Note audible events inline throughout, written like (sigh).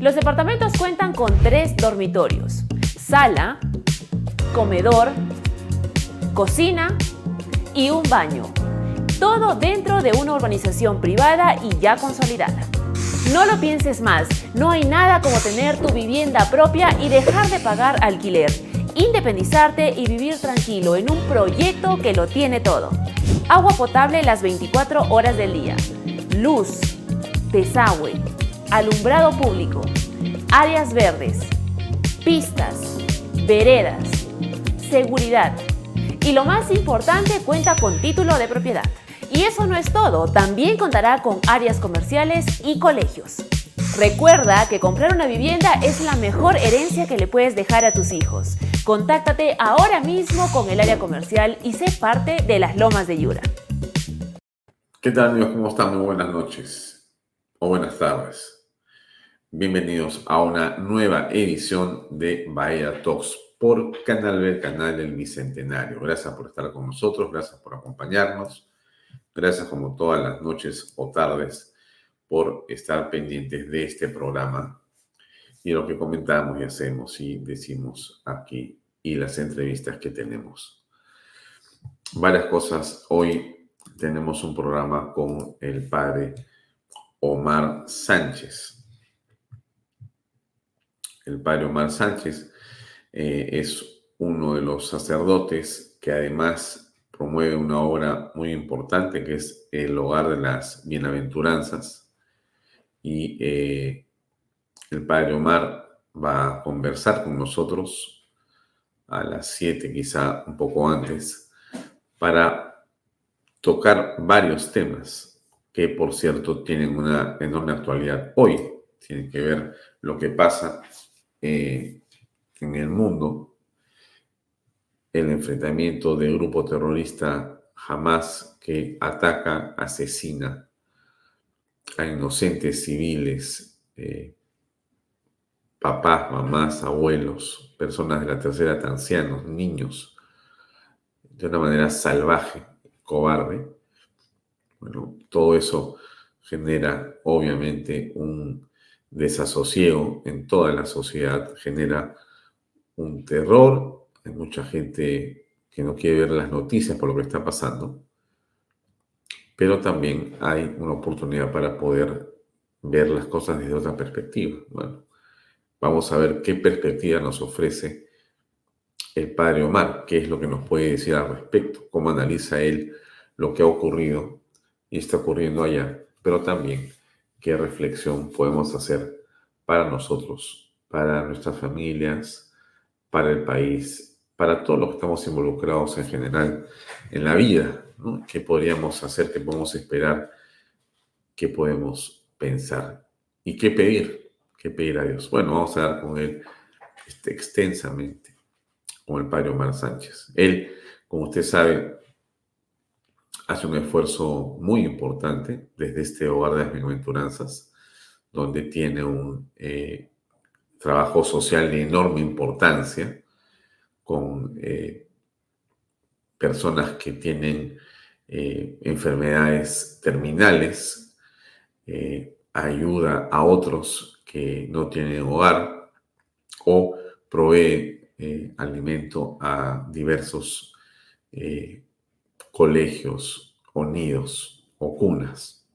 Los departamentos cuentan con tres dormitorios, sala, comedor, cocina y un baño. Todo dentro de una urbanización privada y ya consolidada. No lo pienses más, no hay nada como tener tu vivienda propia y dejar de pagar alquiler, independizarte y vivir tranquilo en un proyecto que lo tiene todo. Agua potable las 24 horas del día, luz, desagüe, alumbrado público, áreas verdes, pistas, veredas, seguridad y lo más importante cuenta con título de propiedad. Y eso no es todo, también contará con áreas comerciales y colegios. Recuerda que comprar una vivienda es la mejor herencia que le puedes dejar a tus hijos. Contáctate ahora mismo con el área comercial y sé parte de las lomas de Yura. ¿Qué tal amigos? ¿Cómo están? Muy buenas noches o buenas tardes. Bienvenidos a una nueva edición de Bahía Talks por Canal B, canal del Bicentenario. Gracias por estar con nosotros, gracias por acompañarnos, gracias como todas las noches o tardes por estar pendientes de este programa y lo que comentamos y hacemos y decimos aquí y las entrevistas que tenemos. Varias cosas. Hoy tenemos un programa con el padre Omar Sánchez el padre Omar Sánchez, eh, es uno de los sacerdotes que además promueve una obra muy importante que es el hogar de las bienaventuranzas. Y eh, el padre Omar va a conversar con nosotros a las 7, quizá un poco antes, para tocar varios temas que, por cierto, tienen una enorme actualidad hoy. Tienen que ver lo que pasa eh, en el mundo el enfrentamiento del grupo terrorista Hamas que ataca, asesina a inocentes civiles, eh, papás, mamás, abuelos, personas de la tercera edad, ancianos, niños, de una manera salvaje, cobarde. Bueno, todo eso genera obviamente un desasosiego en toda la sociedad, genera un terror, hay mucha gente que no quiere ver las noticias por lo que está pasando, pero también hay una oportunidad para poder ver las cosas desde otra perspectiva. Bueno, vamos a ver qué perspectiva nos ofrece el padre Omar, qué es lo que nos puede decir al respecto, cómo analiza él lo que ha ocurrido y está ocurriendo allá, pero también qué reflexión podemos hacer para nosotros, para nuestras familias, para el país, para todos los que estamos involucrados en general en la vida. ¿Qué podríamos hacer? ¿Qué podemos esperar? ¿Qué podemos pensar? ¿Y qué pedir? ¿Qué pedir a Dios? Bueno, vamos a hablar con él este, extensamente, con el padre Omar Sánchez. Él, como usted sabe, hace un esfuerzo muy importante desde este hogar de las bienaventuranzas, donde tiene un eh, trabajo social de enorme importancia, con eh, personas que tienen eh, enfermedades terminales, ayuda a otros que no tienen hogar o provee alimento a diversos colegios o nidos o cunas.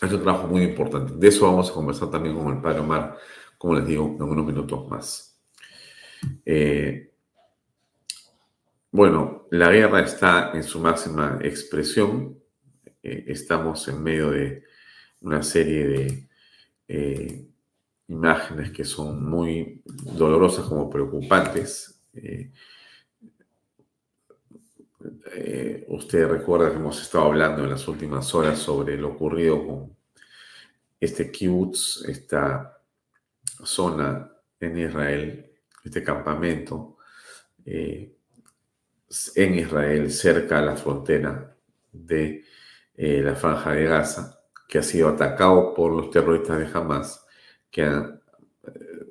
Es un trabajo muy importante. De eso vamos a conversar también con el padre Omar, como les digo, en unos minutos más. Bueno, la guerra está en su máxima expresión. Eh, estamos en medio de una serie de eh, imágenes que son muy dolorosas como preocupantes. Eh, usted recuerda que hemos estado hablando en las últimas horas sobre lo ocurrido con este kibbutz, esta zona en Israel, este campamento en Israel, cerca a la frontera de eh, la franja de Gaza, que ha sido atacado por los terroristas de Hamas, que han eh,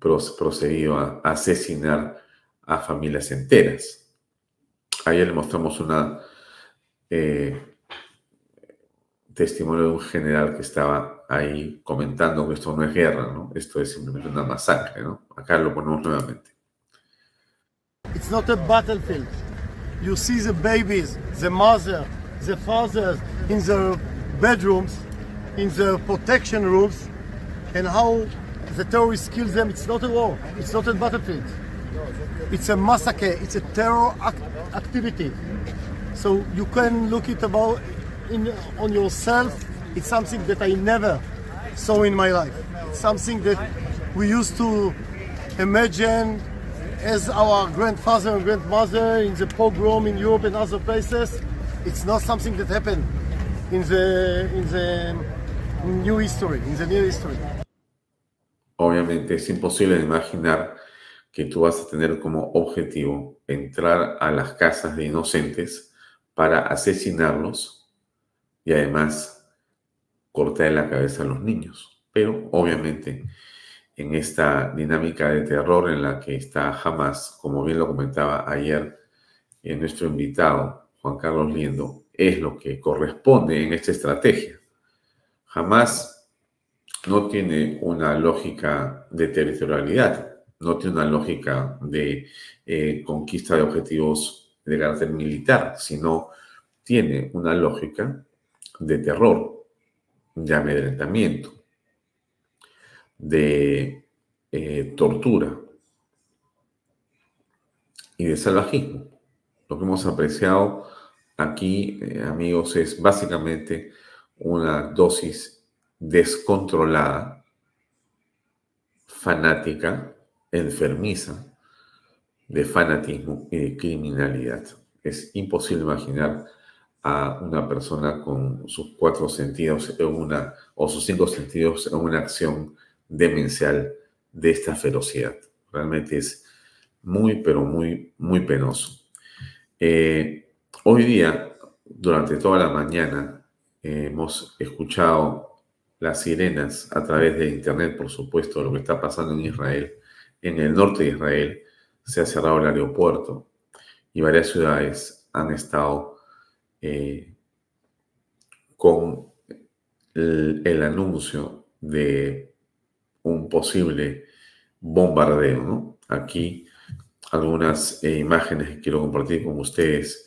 procedido a, asesinar a familias enteras. Ayer le mostramos una eh, testimonio de un general que estaba ahí comentando que esto no es guerra, ¿no? Esto es simplemente una masacre, ¿no? Acá lo ponemos nuevamente. It's not a battlefield. You see the babies, the mother, the fathers in the bedrooms, in the protection rooms, and how the terrorists kill them. It's not a war. It's not a battlefield. It's a massacre. It's a terror act activity. So you can look it about in, on yourself. It's something that I never saw in my life. It's something that we used to imagine as our grandfather and grandmother in the pogrom in Europe and other places. It's not something that happened in the, in the new history, in the new history. Obviamente es imposible imaginar que tú vas a tener como objetivo entrar a las casas de inocentes para asesinarlos y además cortar la cabeza a los niños. Pero obviamente en esta dinámica de terror en la que está Hamas, como bien lo comentaba ayer en eh, nuestro invitado, Juan Carlos Liendo, es lo que corresponde en esta estrategia. Hamas no tiene una lógica de territorialidad, no tiene una lógica de eh, conquista de objetivos de carácter militar, sino tiene una lógica de terror, de amedrentamiento de eh, tortura y de salvajismo. Lo que hemos apreciado aquí, eh, amigos, es básicamente una dosis descontrolada, fanática, enfermiza de fanatismo y de criminalidad. Es imposible imaginar a una persona con sus cuatro sentidos en una, o sus cinco sentidos en una acción demencial de esta ferocidad. Realmente es muy, pero muy, muy penoso. Eh, hoy día, durante toda la mañana, hemos escuchado las sirenas a través de Internet, por supuesto, lo que está pasando en Israel. En el norte de Israel se ha cerrado el aeropuerto y varias ciudades han estado eh, con el anuncio de un posible bombardeo. Aquí algunas eh, imágenes que quiero compartir con ustedes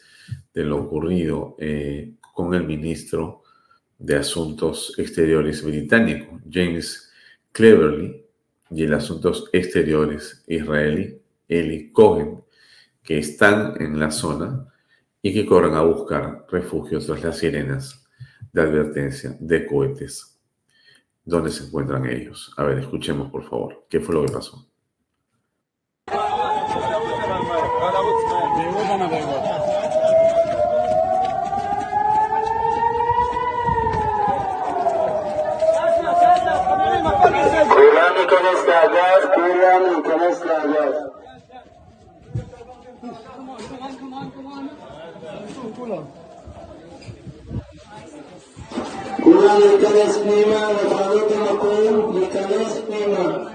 de lo ocurrido eh, con el ministro de Asuntos Exteriores británico, James Cleverly, y el Asuntos Exteriores israelí, Eli Cohen, que están en la zona y que corren a buscar refugio tras las sirenas de advertencia de cohetes dónde se encuentran ellos. A ver, escuchemos por favor, ¿qué fue lo que pasó? Kur'an-ı Keneslerler, Kur'an-ı Keneslerler. Kur'an iltemes bima ve faaliyeti makum iltemes bima.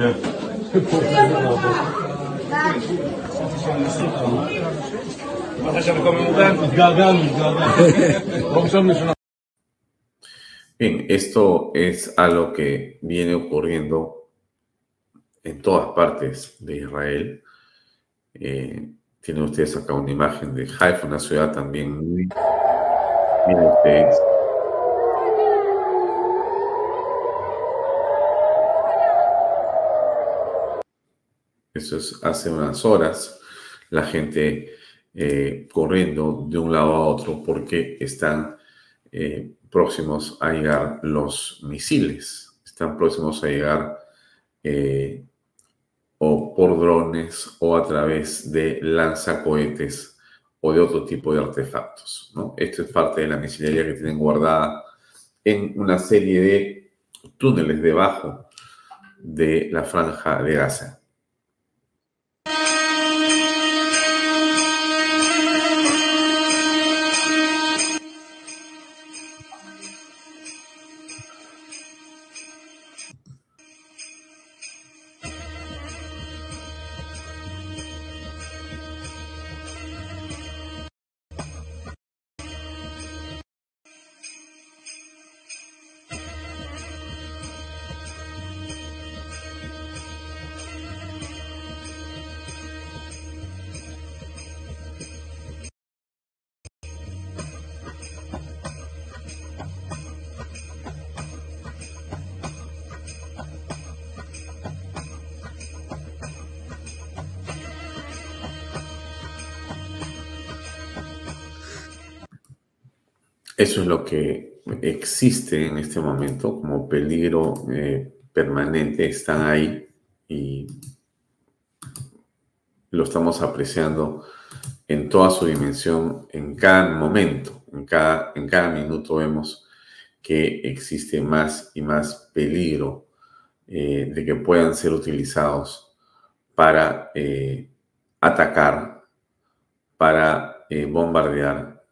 Evet. (laughs) Bien, esto es algo que viene ocurriendo en todas partes de Israel. Eh, tienen ustedes acá una imagen de Haifa, una ciudad también muy... Miren ustedes. Eso es hace unas horas. La gente eh, corriendo de un lado a otro porque están eh, próximos a llegar los misiles, están próximos a llegar eh, o por drones o a través de lanzacohetes o de otro tipo de artefactos. Esto es parte de la misilería que tienen guardada en una serie de túneles debajo de la franja de Gaza. Lo que existe en este momento como peligro eh, permanente. Están ahí y lo estamos apreciando en toda su dimensión, en cada momento, en cada, en cada minuto vemos que existe más y más peligro eh, de que puedan ser utilizados para eh, atacar, para bombardear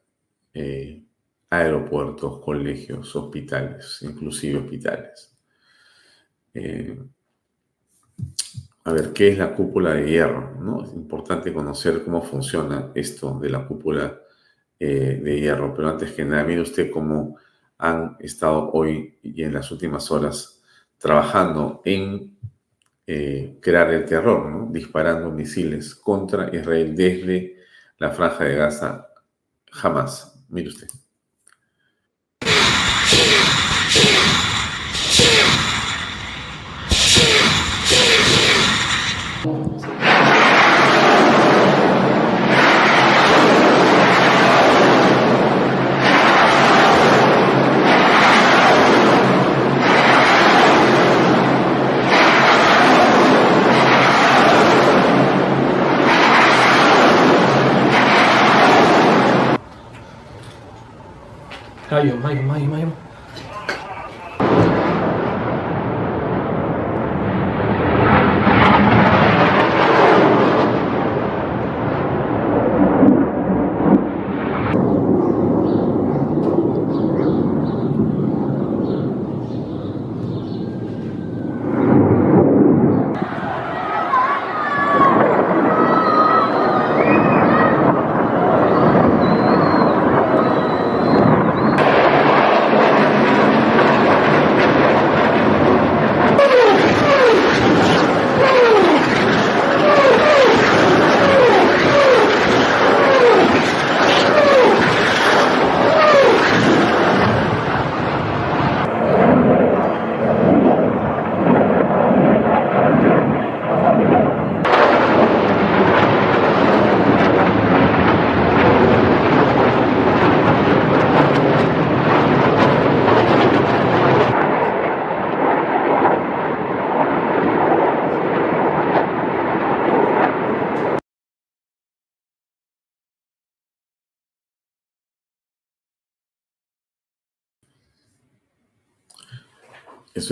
aeropuertos, colegios, hospitales, inclusive hospitales. Eh, a ver, ¿qué es la cúpula de hierro? ¿no? Es importante conocer cómo funciona esto de la cúpula eh, de hierro, pero antes que nada, mire usted cómo han estado hoy y en las últimas horas trabajando en eh, crear el terror, disparando misiles contra Israel desde la franja de Gaza. Jamás. Mire usted. Thank you. 他有吗？有吗？有吗？有？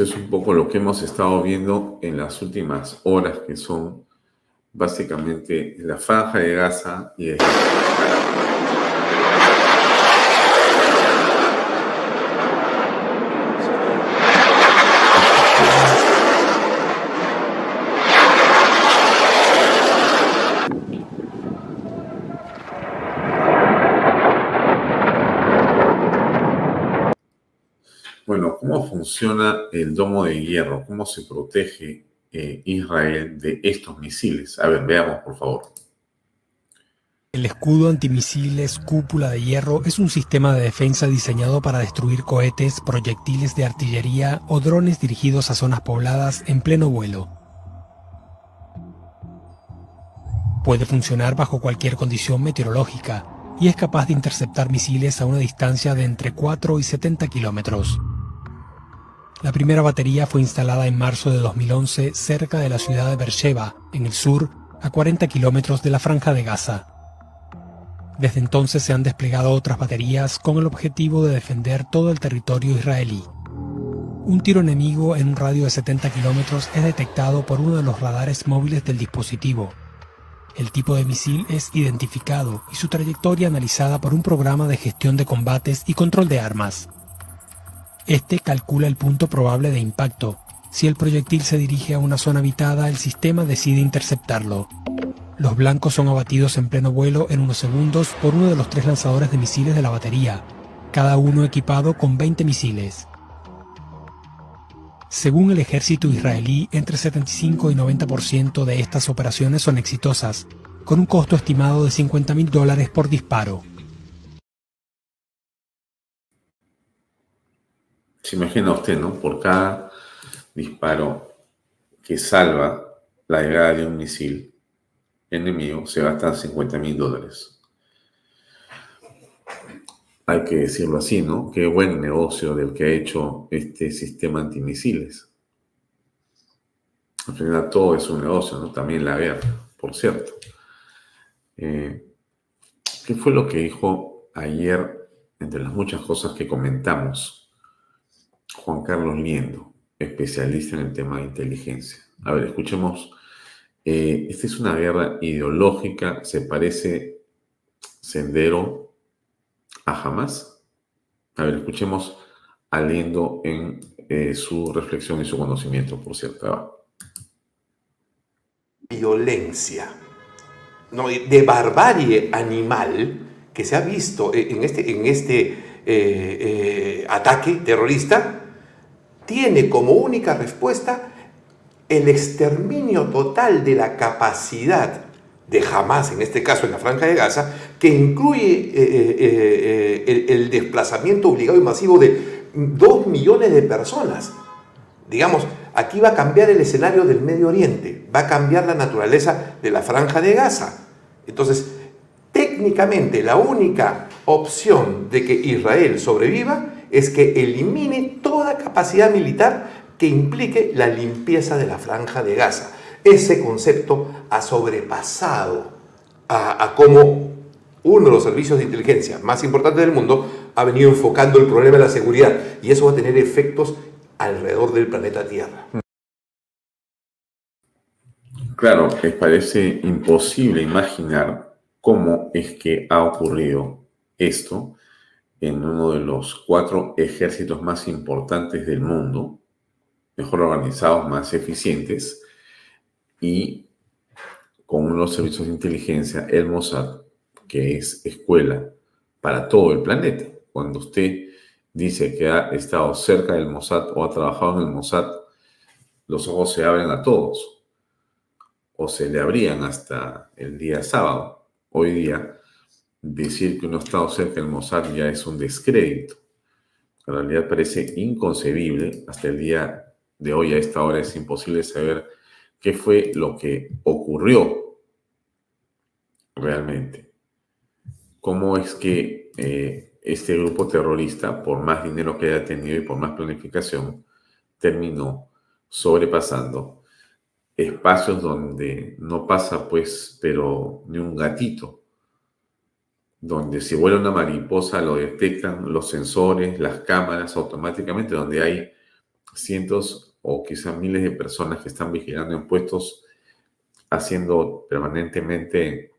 Es un poco lo que hemos estado viendo en las últimas horas, que son básicamente la franja de Gaza y el... Bueno, ¿cómo funciona el domo de hierro? ¿Cómo se protege eh, Israel de estos misiles? A ver, veamos, por favor. El escudo antimisiles cúpula de hierro es un sistema de defensa diseñado para destruir cohetes, proyectiles de artillería o drones dirigidos a zonas pobladas en pleno vuelo. Puede funcionar bajo cualquier condición meteorológica y es capaz de interceptar misiles a una distancia de entre 4 y 70 kilómetros. La primera batería fue instalada en marzo de 2011 cerca de la ciudad de Beersheba, en el sur, a 40 kilómetros de la franja de Gaza. Desde entonces se han desplegado otras baterías con el objetivo de defender todo el territorio israelí. Un tiro enemigo en un radio de 70 kilómetros es detectado por uno de los radares móviles del dispositivo. El tipo de misil es identificado y su trayectoria analizada por un programa de gestión de combates y control de armas. Este calcula el punto probable de impacto. Si el proyectil se dirige a una zona habitada, el sistema decide interceptarlo. Los blancos son abatidos en pleno vuelo en unos segundos por uno de los tres lanzadores de misiles de la batería, cada uno equipado con 20 misiles. Según el ejército israelí, entre 75 y 90% de estas operaciones son exitosas, con un costo estimado de 50 mil dólares por disparo. Se imagina usted, ¿no? Por cada disparo que salva la llegada de un misil enemigo, se gastan 50 mil dólares. Hay que decirlo así, ¿no? Qué buen negocio del que ha hecho este sistema antimisiles. Al final todo es un negocio, ¿no? También la guerra, por cierto. Eh, ¿Qué fue lo que dijo ayer, entre las muchas cosas que comentamos? Juan Carlos Liendo, especialista en el tema de inteligencia. A ver, escuchemos. Eh, esta es una guerra ideológica, se parece Sendero a Hamas. A ver, escuchemos a Liendo en eh, su reflexión y su conocimiento, por cierto. Violencia, no, de barbarie animal que se ha visto en este, en este eh, ataque terrorista tiene como única respuesta el exterminio total de la capacidad de Hamas, en este caso en la Franja de Gaza, que incluye eh, eh, eh, el, desplazamiento obligado y masivo de dos millones de personas. Digamos, aquí va a cambiar el escenario del Medio Oriente, va a cambiar la naturaleza de la Franja de Gaza. Entonces, técnicamente la única opción de que Israel sobreviva es que elimine toda capacidad militar que implique la limpieza de la franja de Gaza. Ese concepto ha sobrepasado a, cómo uno de los servicios de inteligencia más importantes del mundo ha venido enfocando el problema de la seguridad y eso va a tener efectos alrededor del planeta Tierra. Claro, les parece imposible imaginar cómo es que ha ocurrido esto en uno de los cuatro ejércitos más importantes del mundo, mejor organizados, más eficientes, y con unos servicios de inteligencia, el Mossad, que es escuela para todo el planeta. Cuando usted dice que ha estado cerca del Mossad o ha trabajado en el Mossad, los ojos se abren a todos, o se le abrían hasta el día sábado. Hoy día decir que uno ha estado cerca del Mossad ya es un descrédito. En realidad parece inconcebible. Hasta el día de hoy, a esta hora, es imposible saber qué fue lo que ocurrió realmente. ¿Cómo es que eh, este grupo terrorista, por más dinero que haya tenido y por más planificación, terminó sobrepasando espacios donde no pasa, pues, pero ni un gatito? Donde si vuela una mariposa lo detectan los sensores, las cámaras automáticamente, donde hay cientos o quizás miles de personas que están vigilando en puestos haciendo permanentemente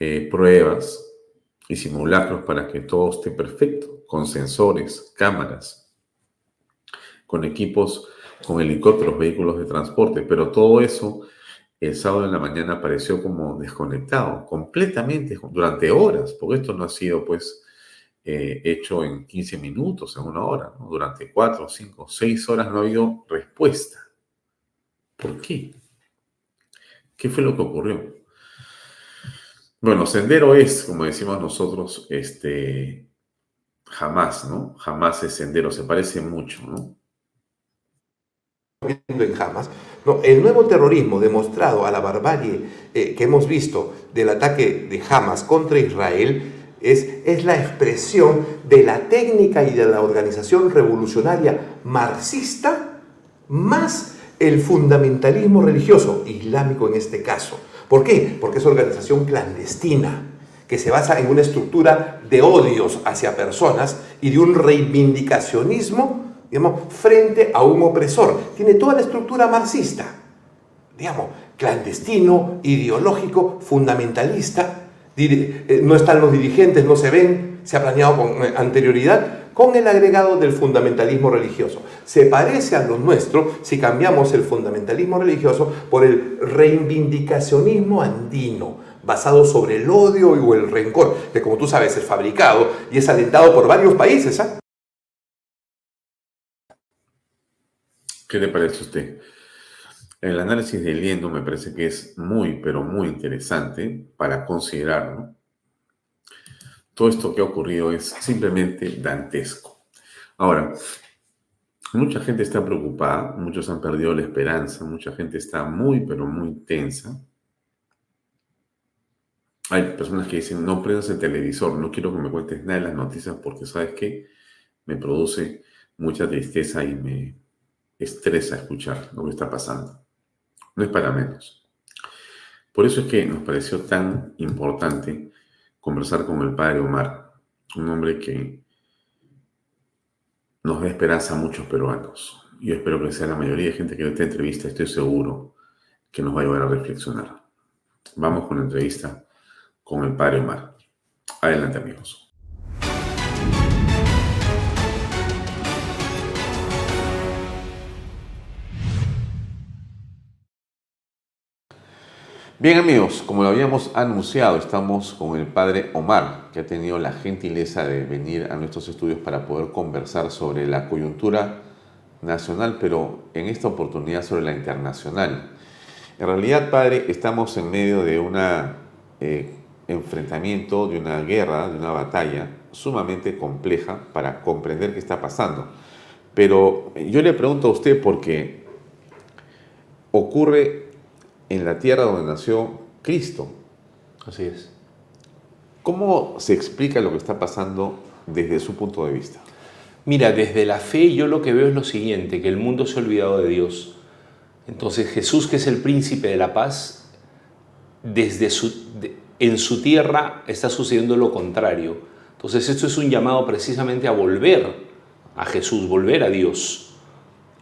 eh, pruebas y simulacros para que todo esté perfecto, con sensores, cámaras, con equipos, con helicópteros, vehículos de transporte, pero todo eso el sábado en la mañana apareció como desconectado, completamente, durante horas, porque esto no ha sido pues eh, hecho en 15 minutos, en una hora. Durante 4, 5, 6 horas no ha habido respuesta. ¿Por qué? ¿Qué fue lo que ocurrió? Bueno, sendero es, como decimos nosotros, este, jamás, ¿no? Jamás es sendero, se parece mucho, ¿no? En Hamas, el nuevo terrorismo demostrado a la barbarie eh, que hemos visto del ataque de Hamas contra Israel es, es la expresión de la técnica y de la organización revolucionaria marxista más el fundamentalismo religioso, islámico en este caso. ¿Por qué? Porque es organización clandestina que se basa en una estructura de odios hacia personas y de un reivindicacionismo frente a un opresor. Tiene toda la estructura marxista, digamos, clandestino, ideológico, fundamentalista. Eh, no están los dirigentes, no se ven, se ha planeado con anterioridad, con el agregado del fundamentalismo religioso. Se parece a lo nuestro si cambiamos el fundamentalismo religioso por el reivindicacionismo andino, basado sobre el odio o el rencor, que como tú sabes es fabricado y es alentado por varios países. ¿ah? ¿Qué le parece a usted? El análisis del liendo me parece que es muy, pero muy interesante para considerar. Todo esto que ha ocurrido es simplemente dantesco. Ahora, mucha gente está preocupada, muchos han perdido la esperanza, mucha gente está muy, pero muy tensa. Hay personas que dicen, no prendas el televisor, no quiero que me cuentes nada de las noticias porque sabes que me produce mucha tristeza y me, estresa escuchar lo que está pasando. No es para menos. Por eso es que nos pareció tan importante conversar con el padre Omar, un hombre que nos da esperanza a muchos peruanos. Yo espero que sea la mayoría de gente que ve esta entrevista, estoy seguro que nos va a ayudar a reflexionar. Vamos con la entrevista con el padre Omar. Adelante amigos. Bien amigos, como lo habíamos anunciado, estamos con el padre Omar, que ha tenido la gentileza de venir a nuestros estudios para poder conversar sobre la coyuntura nacional, pero en esta oportunidad sobre la internacional. En realidad, padre, estamos en medio de un eh, enfrentamiento, de una guerra, de una batalla sumamente compleja para comprender qué está pasando. Pero yo le pregunto a usted porque ocurre en la tierra donde nació Cristo. Así es. ¿Cómo se explica lo que está pasando desde su punto de vista? Mira, desde la fe yo lo que veo es lo siguiente, que el mundo se ha olvidado de Dios. Entonces Jesús, que es el príncipe de la paz, desde su, en su tierra está sucediendo lo contrario. Entonces esto es un llamado precisamente a volver a Jesús, volver a Dios.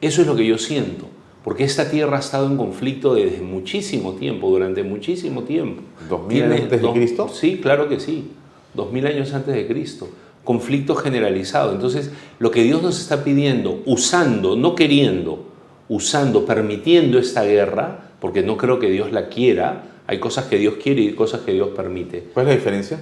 Eso es lo que yo siento porque esta tierra ha estado en conflicto desde muchísimo tiempo, durante muchísimo tiempo. ¿Dos mil años antes de Cristo? Sí, claro que sí, dos mil años antes de Cristo. Conflicto generalizado. Entonces, lo que Dios nos está pidiendo, usando, no queriendo, usando, permitiendo esta guerra, porque no creo que Dios la quiera, hay cosas que Dios quiere y cosas que Dios permite. ¿Cuál es la diferencia?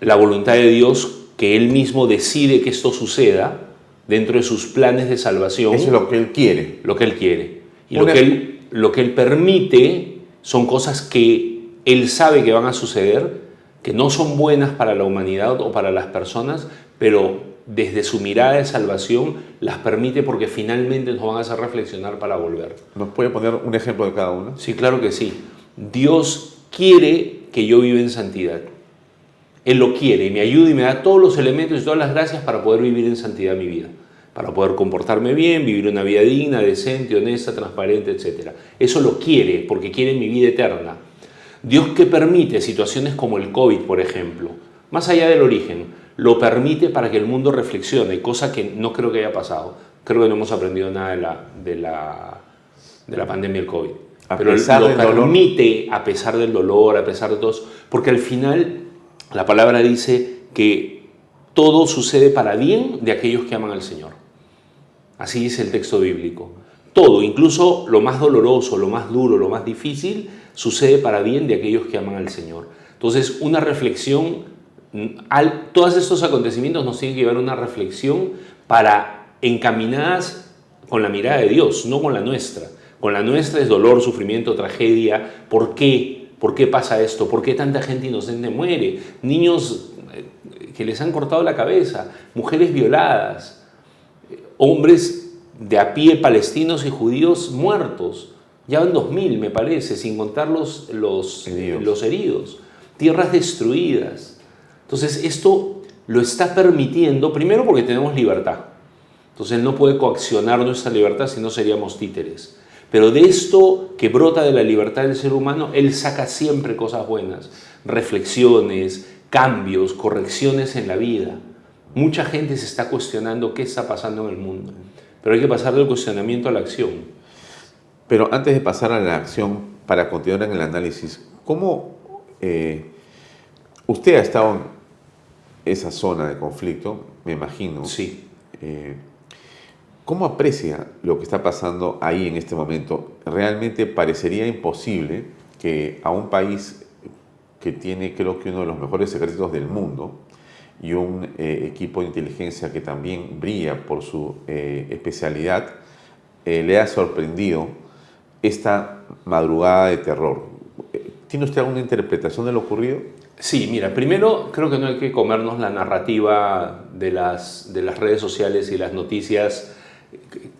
La voluntad de Dios, que Él mismo decide que esto suceda, dentro de sus planes de salvación. Eso es lo que Él quiere. Lo que Él quiere. Y lo que él, lo que él permite son cosas que Él sabe que van a suceder, que no son buenas para la humanidad o para las personas, pero desde su mirada de salvación las permite porque finalmente nos van a hacer reflexionar para volver. ¿Nos puede poner un ejemplo de cada uno? Sí, claro que sí. Dios quiere que yo viva en santidad. Él lo quiere y me ayuda y me da todos los elementos y todas las gracias para poder vivir en santidad mi vida, para poder comportarme bien, vivir una vida digna, decente, honesta, transparente, etc. Eso lo quiere porque quiere mi vida eterna. Dios que permite situaciones como el COVID, por ejemplo, más allá del origen, lo permite para que el mundo reflexione, cosa que no creo que haya pasado. Creo que no hemos aprendido nada de la, de la, de la pandemia del COVID. Pero lo permite a pesar del dolor, a pesar de todo, porque al final la palabra dice que todo sucede para bien de aquellos que aman al Señor. Así dice el texto bíblico. Todo, incluso lo más doloroso, lo más duro, lo más difícil, sucede para bien de aquellos que aman al Señor. Entonces, una reflexión al, todos estos acontecimientos nos tienen que llevar a una reflexión para encaminadas con la mirada de Dios, no con la nuestra. Con la nuestra es dolor, sufrimiento, tragedia. ¿Por qué? ¿Por qué pasa esto? ¿Por qué tanta gente inocente muere? Niños eh, que les han cortado la cabeza, mujeres violadas, hombres de a pie palestinos y judíos muertos. Ya van 2.000, me parece, sin contar los, los, Heridos. los heridos. Tierras destruidas. Entonces, esto lo está permitiendo, primero porque tenemos libertad. Entonces, él no puede coaccionar nuestra libertad si no seríamos títeres. Pero de esto que brota de la libertad del ser humano, él saca siempre cosas buenas, reflexiones, cambios, correcciones en la vida. Mucha gente se está cuestionando qué está pasando en el mundo, pero hay que pasar del cuestionamiento a la acción. Pero antes de pasar a la acción, para continuar en el análisis, ¿cómo eh, usted ha estado en esa zona de conflicto, me imagino? Sí. Eh, ¿Cómo aprecia lo que está pasando ahí en este momento? Realmente parecería imposible que a un país que tiene creo que uno de los mejores secretos del mundo y un eh, equipo de inteligencia que también brilla por su eh, especialidad, eh, le ha sorprendido esta madrugada de terror. ¿Tiene usted alguna interpretación de lo ocurrido? Sí, mira, primero creo que no hay que comernos la narrativa de las, de las redes sociales y las noticias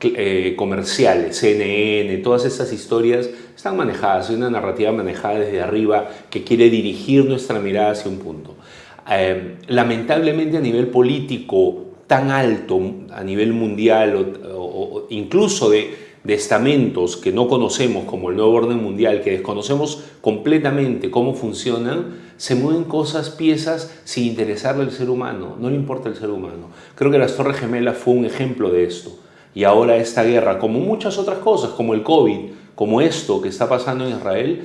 eh, comerciales, CNN, todas estas historias están manejadas, hay una narrativa manejada desde arriba que quiere dirigir nuestra mirada hacia un punto. Eh, lamentablemente a nivel político tan alto, a nivel mundial o- o incluso de, de estamentos que no conocemos como el nuevo orden mundial, que desconocemos completamente cómo funcionan, se mueven cosas, piezas sin interesarle al ser humano, no le importa el ser humano. Creo que las Torres Gemelas fue un ejemplo de esto. Y ahora esta guerra, como muchas otras cosas, como el COVID, como esto que está pasando en Israel,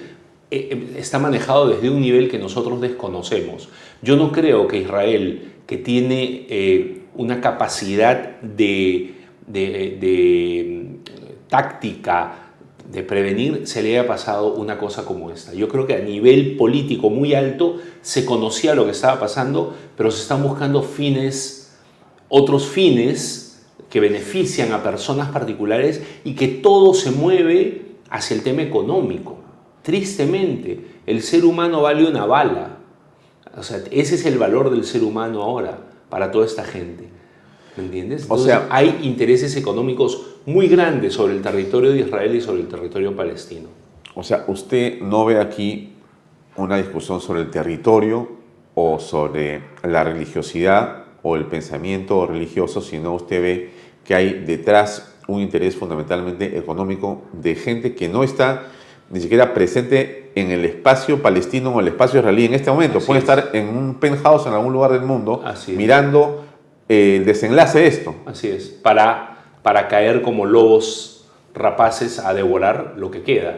eh, eh, está manejado desde un nivel que nosotros desconocemos. Yo no creo que Israel, que tiene eh, una capacidad de, de- de, mm, táctica, de prevenir, se le haya pasado una cosa como esta. Yo creo que a nivel político muy alto se conocía lo que estaba pasando, pero se están buscando fines, otros fines que benefician a personas particulares y que todo se mueve hacia el tema económico. Tristemente, el ser humano vale una bala. O sea, ese es el valor del ser humano ahora para toda esta gente. ¿Me entiendes? O sea- hay intereses económicos muy grandes sobre el territorio de Israel y sobre el territorio palestino. O sea, usted no ve aquí una discusión sobre el territorio o sobre la religiosidad o el pensamiento religioso, sino usted ve que hay detrás un interés fundamentalmente económico de gente que no está ni siquiera presente en el espacio palestino o el espacio israelí en este momento. Así Puede es. estar en un penthouse en algún lugar del mundo Así mirando eh, el desenlace de esto. Así es, para, para caer como lobos rapaces a devorar lo que queda.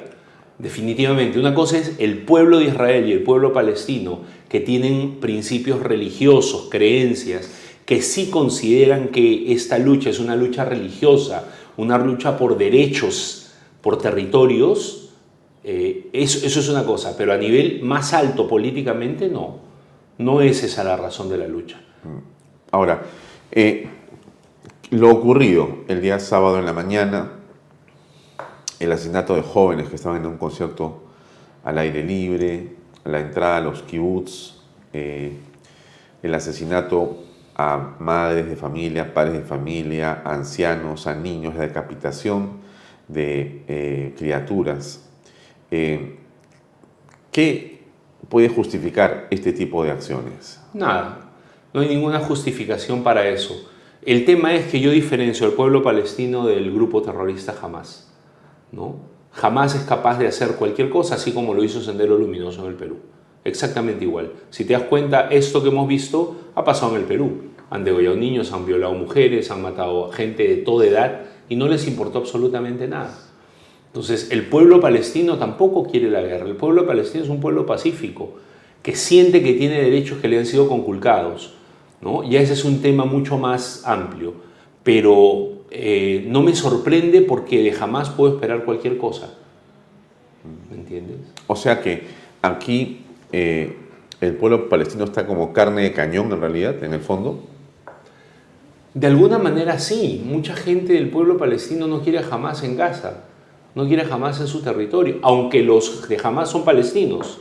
Definitivamente, una cosa es el pueblo de Israel y el pueblo palestino que tienen principios religiosos, creencias, que sí consideran que esta lucha es una lucha religiosa, una lucha por derechos, por territorios, eh, eso, es una cosa, pero a nivel más alto políticamente no, no es esa la razón de la lucha. Ahora, eh, lo ocurrido el día sábado en la mañana, el asesinato de jóvenes que estaban en un concierto al aire libre, la entrada a los kibbutz, eh, el asesinato a madres de familia, padres de familia, ancianos, a niños, la decapitación de eh, criaturas. Eh, ¿Qué puede justificar este tipo de acciones? Nada, no hay ninguna justificación para eso. El tema es que yo diferencio al pueblo palestino del grupo terrorista Hamas. ¿no? Hamas es capaz de hacer cualquier cosa, así como lo hizo Sendero Luminoso en el Perú. Exactamente igual. Si te das cuenta, esto que hemos visto ha pasado en el Perú. Han degollado niños, han violado mujeres, han matado gente de toda edad y no les importó absolutamente nada. Entonces, el pueblo palestino tampoco quiere la guerra. El pueblo palestino es un pueblo pacífico, que siente que tiene derechos que le han sido conculcados. ¿no? Ya ese es un tema mucho más amplio. Pero eh, no me sorprende porque de jamás puedo esperar cualquier cosa. ¿Me entiendes? O sea que aquí eh, el pueblo palestino está como carne de cañón en realidad, en el fondo. De alguna manera sí, mucha gente del pueblo palestino no quiere jamás en Gaza, no quiere jamás en su territorio, aunque los de jamás son palestinos,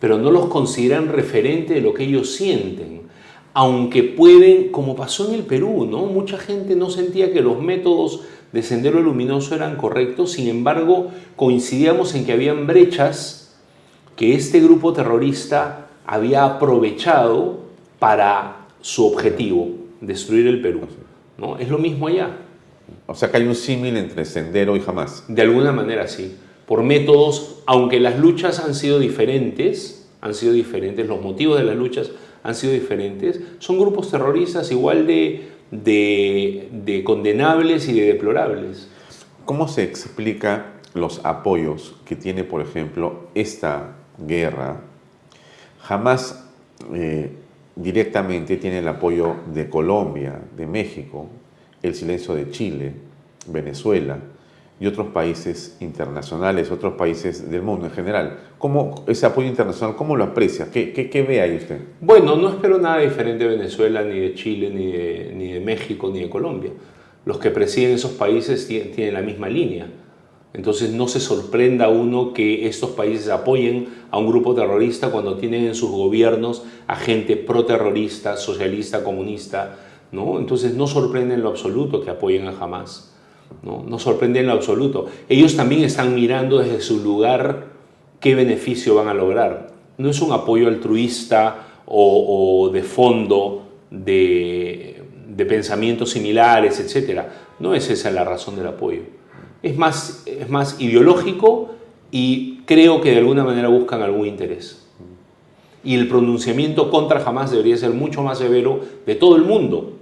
pero no los consideran referente de lo que ellos sienten, aunque pueden, como pasó en el Perú, ¿no? Mucha gente no sentía que los métodos de Sendero Luminoso eran correctos, sin embargo coincidíamos en que habían brechas que este grupo terrorista había aprovechado para su objetivo, destruir el Perú. ¿no? Es lo mismo allá. O sea que hay un símil entre Sendero y Hamas. De alguna manera sí. Por métodos, aunque las luchas han sido diferentes, han sido diferentes, los motivos de las luchas han sido diferentes, son grupos terroristas igual de, de, de condenables y de deplorables. ¿Cómo se explica los apoyos que tiene, por ejemplo, esta guerra? Jamás eh, directamente tiene el apoyo de Colombia, de México, el silencio de Chile, Venezuela y otros países internacionales, otros países del mundo en general. ¿Cómo ese apoyo internacional, cómo lo aprecia? ¿Qué, qué, qué ve ahí usted? Bueno, no espero nada diferente de Venezuela, ni de Chile, ni de, ni de México, ni de Colombia. Los que presiden esos países tienen, la misma línea. Entonces no se sorprenda uno que estos países apoyen a un grupo terrorista cuando tienen en sus gobiernos a gente pro-terrorista, socialista, comunista. ¿no? Entonces no sorprende en lo absoluto que apoyen a Hamas. ¿no? no sorprende en lo absoluto. Ellos también están mirando desde su lugar qué beneficio van a lograr. No es un apoyo altruista o, de fondo de, de pensamientos similares, etc. No es esa la razón del apoyo es más, es más ideológico y creo que de alguna manera buscan algún interés. Y el pronunciamiento contra Hamas debería ser mucho más severo de todo el mundo,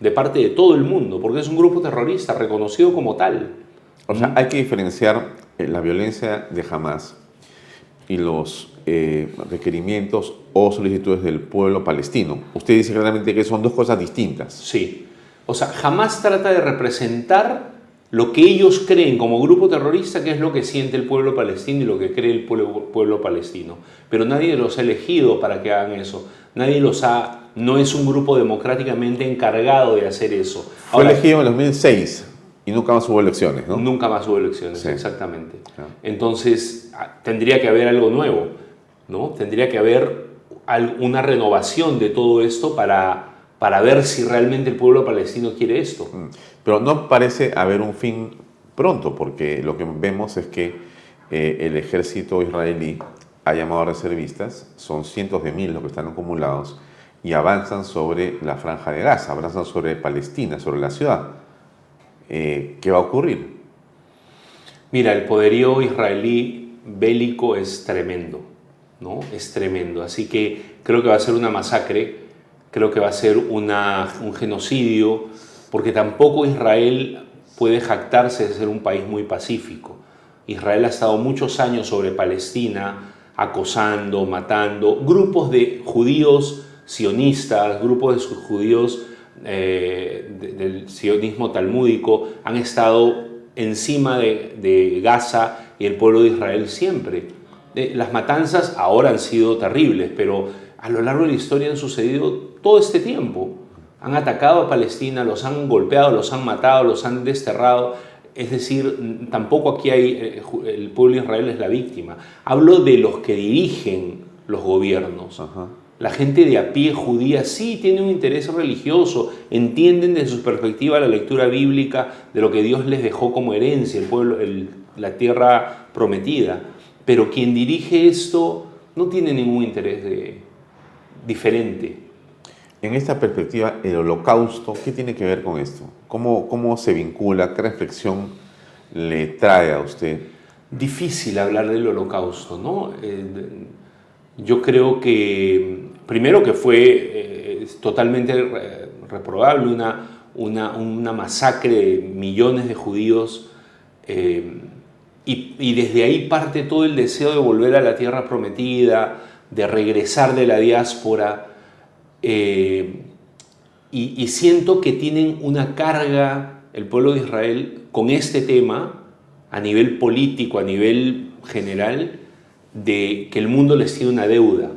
de parte de todo el mundo, porque es un grupo terrorista reconocido como tal. O sea, hay que diferenciar eh, la violencia de Hamas y los eh, requerimientos o solicitudes del pueblo palestino. Usted dice claramente que son dos cosas distintas. Sí. O sea, Hamas trata de representar lo que ellos creen como grupo terrorista, que es lo que siente el pueblo palestino y lo que cree el pueblo, pueblo, palestino. Pero nadie los ha elegido para que hagan eso. Nadie los ha, no es un grupo democráticamente encargado de hacer eso. Fue elegido en 2006 y nunca más hubo elecciones, ¿no? Nunca más hubo elecciones, sí. exactamente. Entonces, tendría que haber algo nuevo, ¿no? Tendría que haber una renovación de todo esto para, para ver si realmente el pueblo palestino quiere esto. Pero no parece haber un fin pronto, porque lo que vemos es que eh, el ejército israelí ha llamado a reservistas, son cientos de miles los que están acumulados, y avanzan sobre la franja de Gaza, avanzan sobre Palestina, sobre la ciudad. Eh, ¿Qué va a ocurrir? Mira, el poderío israelí bélico es tremendo, ¿no? Es tremendo. Así que creo que va a ser una masacre, creo que va a ser una, un genocidio, porque tampoco Israel puede jactarse de ser un país muy pacífico. Israel ha estado muchos años sobre Palestina, acosando, matando, grupos de judíos sionistas, grupos de judíos eh, de, del sionismo talmúdico han estado encima de, de, Gaza y el pueblo de Israel siempre. Eh, las matanzas ahora han sido terribles, pero a lo largo de la historia han sucedido todo este tiempo han atacado a Palestina, los han golpeado, los han matado, los han desterrado. Es decir, tampoco aquí hay, eh, el pueblo de Israel es la víctima. Hablo de los que dirigen los gobiernos. Ajá. La gente de a pie judía sí tiene un interés religioso, entienden desde su perspectiva la lectura bíblica de lo que Dios les dejó como herencia, el pueblo, el, la tierra prometida. Pero quien dirige esto no tiene ningún interés de, diferente. En esta perspectiva, el holocausto, ¿qué tiene que ver con esto? ¿Cómo, cómo se vincula? ¿Qué reflexión le trae a usted? Difícil hablar del holocausto, ¿no? Eh, yo creo que, primero que fue eh, totalmente reprobable, una, una, una, masacre de millones de judíos, eh, y desde ahí parte todo el deseo de volver a la tierra prometida, de regresar de la diáspora. Eh, y, y, siento que tienen una carga el pueblo de Israel con este tema a nivel político, a nivel general, de que el mundo les tiene una deuda.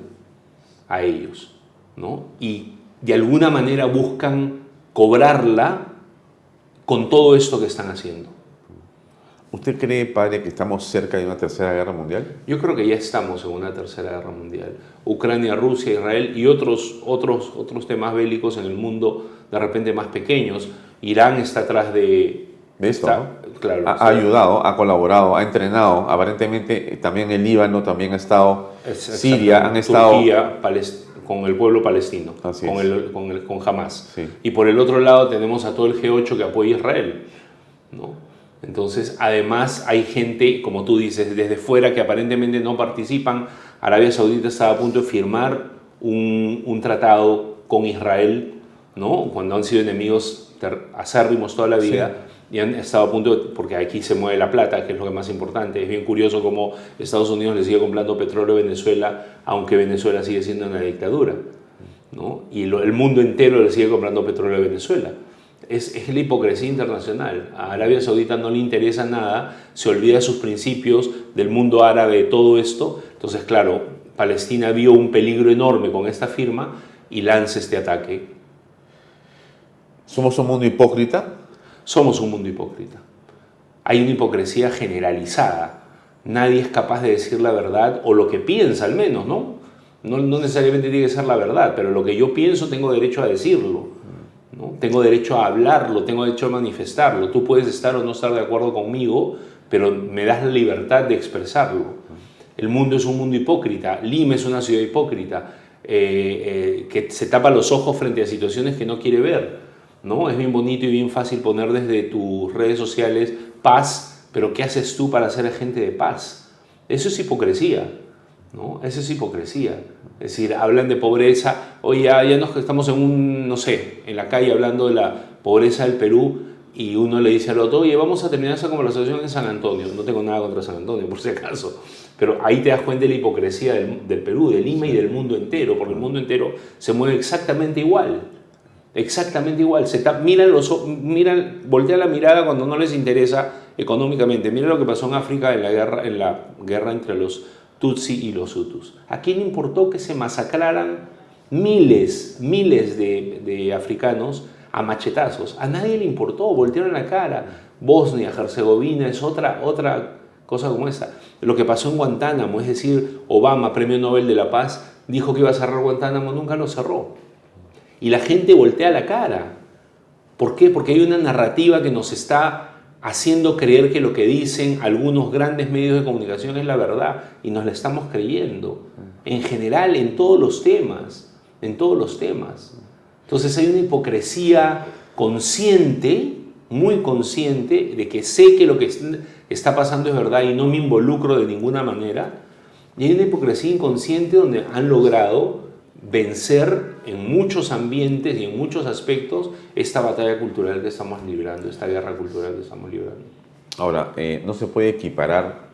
a ellos, ¿no? Y de alguna manera buscan cobrarla con todo esto que están haciendo. ¿Usted cree, padre, que estamos cerca de una tercera guerra mundial? Yo creo que ya estamos en una tercera guerra mundial. Ucrania, Rusia, Israel y otros, otros, otros temas bélicos en el mundo de repente más pequeños. Irán está atrás de... De esto, está- ¿no? Claro. Ha, ha ayudado, ha colaborado, ha entrenado. Aparentemente eh, también el Líbano también ha estado, es- Siria han estado... Turquía, con el pueblo palestino, Así con, el, con, el, con Hamas. Sí. Y por el otro lado tenemos a todo el G8 que apoya a Israel. ¿no? Entonces, además hay gente, como tú dices, desde fuera que aparentemente no participan. Arabia Saudita estaba a punto de firmar un, un tratado con Israel, ¿no? cuando han sido enemigos acérrimos toda la vida. Y han estado a punto, de- porque aquí se mueve la plata, que es lo que más importante. Es bien curioso cómo Estados Unidos le sigue comprando petróleo a Venezuela, aunque Venezuela sigue siendo una dictadura. ¿no? Y lo- el mundo entero le sigue comprando petróleo a Venezuela. Es, es la hipocresía internacional. A Arabia Saudita no le interesa nada, se olvida de sus principios, del mundo árabe, todo esto. Entonces, claro, Palestina vio un peligro enorme con esta firma y lanza este ataque. ¿Somos un mundo hipócrita? Somos un mundo hipócrita. Hay una hipocresía generalizada. Nadie es capaz de decir la verdad o lo que piensa al menos, ¿no? No, no necesariamente tiene que ser la verdad, pero lo que yo pienso tengo derecho a decirlo. Tengo derecho a hablarlo, tengo derecho a manifestarlo. Tú puedes estar o no estar de acuerdo conmigo, pero me das la libertad de expresarlo. El mundo es un mundo hipócrita. Lima es una ciudad hipócrita eh, eh, que se tapa los ojos frente a situaciones que no quiere ver. ¿no? Es bien bonito y bien fácil poner desde tus redes sociales paz, pero ¿qué haces tú para ser agente de paz? Eso es hipocresía. ¿No? Eso es hipocresía. Es decir, hablan de pobreza, oye, ya, ya nos estamos en un, no sé, en la calle hablando de la pobreza del Perú y uno le dice al otro, oye, vamos a terminar esa conversación en San Antonio. No tengo nada contra San Antonio, por si acaso. Pero ahí te das cuenta de la hipocresía del, del Perú, de Lima y del mundo entero, porque el mundo entero se mueve exactamente igual. Exactamente igual. Se tap- miran los, miran, voltea la mirada cuando no les interesa económicamente. Mira lo que pasó en África en la guerra, en la guerra entre los Tutsi y los Hutus. ¿A quién importó que se masacraran miles, miles de, de africanos a machetazos? A nadie le importó, voltearon la cara. Bosnia, Herzegovina es otra, otra cosa como esa. Lo que pasó en Guantánamo, es decir, Obama, Premio Nobel de la Paz, dijo que iba a cerrar Guantánamo, nunca lo cerró. Y la gente voltea la cara. ¿Por qué? Porque hay una narrativa que nos está haciendo creer que lo que dicen algunos grandes medios de comunicación es la verdad y nos la estamos creyendo. En general, en todos los temas, en todos los temas. Entonces hay una hipocresía consciente, muy consciente, de que sé que lo que est- está pasando es verdad y no me involucro de ninguna manera. Y hay una hipocresía inconsciente donde han logrado vencer en muchos ambientes y en muchos aspectos esta batalla cultural que estamos librando, esta guerra cultural que estamos librando. Ahora, eh, no se puede equiparar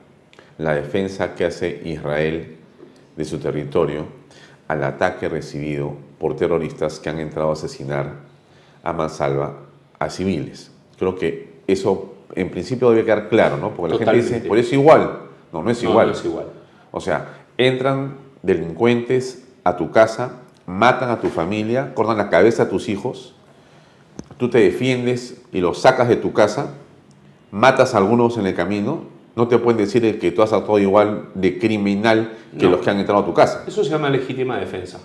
la defensa que hace Israel de su territorio al ataque recibido por terroristas que han entrado a asesinar a mansalva a civiles. Creo que eso en principio debe quedar claro, ¿no? Porque la gente Totalmente. dice, por eso igual. No, no es No, igual. no es igual. O sea, entran delincuentes a tu casa, matan a tu familia, cortan la cabeza a tus hijos, tú te defiendes y los sacas de tu casa, matas a algunos en el camino, no te pueden decir que tú has actuado igual de criminal que No. los que han entrado a tu casa. Eso se llama legítima defensa.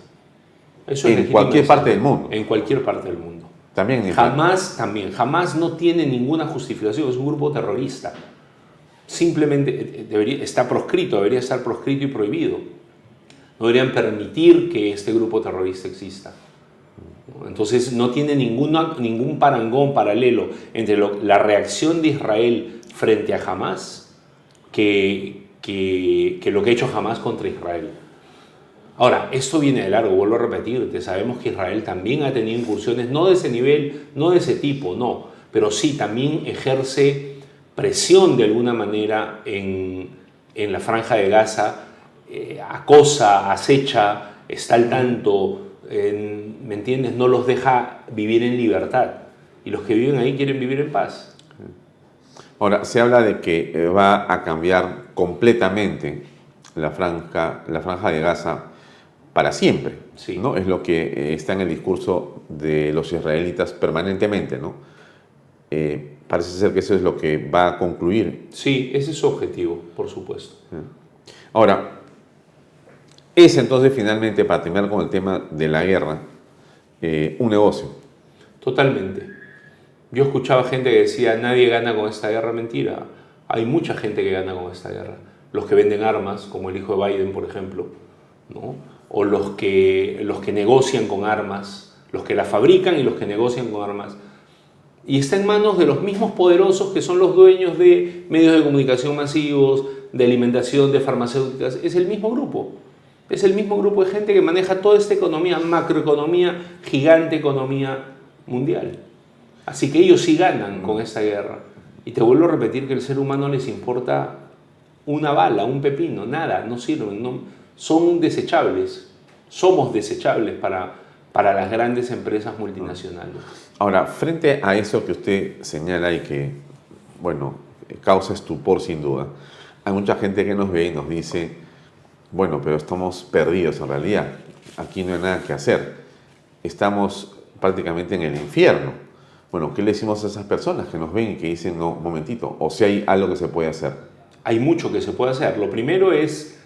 Eso es En legítima cualquier defensa. parte del mundo. En cualquier parte del mundo. También en. Jamás, también, jamás no tiene ninguna justificación, es un grupo terrorista. Simplemente eh, debería, está proscrito, debería estar proscrito y prohibido. No deberían permitir que este grupo terrorista exista. Entonces no tiene ningún parangón paralelo entre la reacción de Israel frente a Hamas que, que, que lo que ha hecho Hamas contra Israel. Ahora, esto viene de largo, vuelvo a repetirte, sabemos que Israel también ha tenido incursiones, no de ese nivel, no de ese tipo, no, pero sí también ejerce presión de alguna manera en, en la franja de Gaza, eh, acosa, acecha, está al tanto, ¿me entiendes? No los deja vivir en libertad. Y los que viven ahí quieren vivir en paz. Ahora, se habla de que eh, va a cambiar completamente la franja, la franja de Gaza para siempre. Sí. ¿no? Es lo que eh, está en el discurso de los israelitas permanentemente. ¿no? Eh, parece ser que eso es lo que va a concluir. Sí, ese es su objetivo, por supuesto. Ahora, es entonces finalmente, para terminar con el tema de la guerra, eh, un negocio. Totalmente. Yo escuchaba gente que decía, nadie gana con esta guerra, mentira. Hay mucha gente que gana con esta guerra. Los que venden armas, como el hijo de Biden, por ejemplo, ¿no? o los que, los que negocian con armas, los que la fabrican y los que negocian con armas. Y está en manos de los mismos poderosos que son los dueños de medios de comunicación masivos, de alimentación, de farmacéuticas. Es el mismo grupo. Es el mismo grupo de gente que maneja toda esta economía, macroeconomía, gigante economía mundial. Así que ellos sí ganan con esta guerra. Y te vuelvo a repetir que el ser humano les importa una bala, un pepino, nada, no sirven, no, son desechables. Somos desechables para, para las grandes empresas multinacionales. Ahora, frente a eso que usted señala y que, bueno, causa estupor sin duda, hay mucha gente que nos ve y nos dice, bueno, pero estamos perdidos en realidad, aquí no hay nada que hacer, estamos prácticamente en el infierno. Bueno, ¿qué le decimos a esas personas que nos ven y que dicen, no, un momentito, o si hay algo que se puede hacer? Hay mucho que se puede hacer. Lo primero es,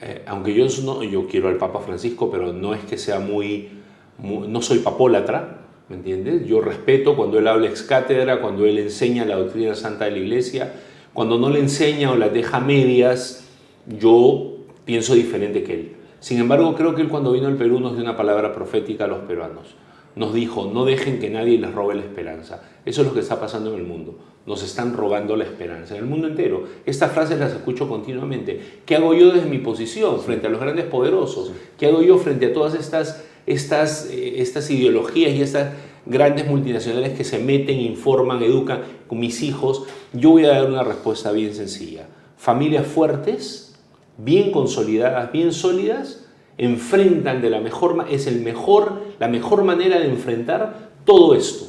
eh, aunque yo, no, yo quiero al Papa Francisco, pero no es que sea muy, no soy papólatra, ¿me entiendes? Yo respeto cuando él habla ex cátedra, cuando él enseña la doctrina santa de la iglesia, cuando no le enseña o la deja medias, yo pienso diferente que él. Sin embargo, creo que él cuando vino al Perú nos dio una palabra profética a los peruanos. Nos dijo, no dejen que nadie les robe la esperanza. Eso es lo que está pasando en el mundo. Nos están robando la esperanza, en el mundo entero. Estas frases las escucho continuamente. ¿Qué hago yo desde mi posición frente a los grandes poderosos? ¿Qué hago yo frente a todas estas, estas, eh, estas ideologías y estas grandes multinacionales que se meten, informan, educan con mis hijos? Yo voy a dar una respuesta bien sencilla. Familias fuertes, bien consolidadas, bien sólidas, enfrentan de la mejor es el mejor la mejor manera de enfrentar todo esto.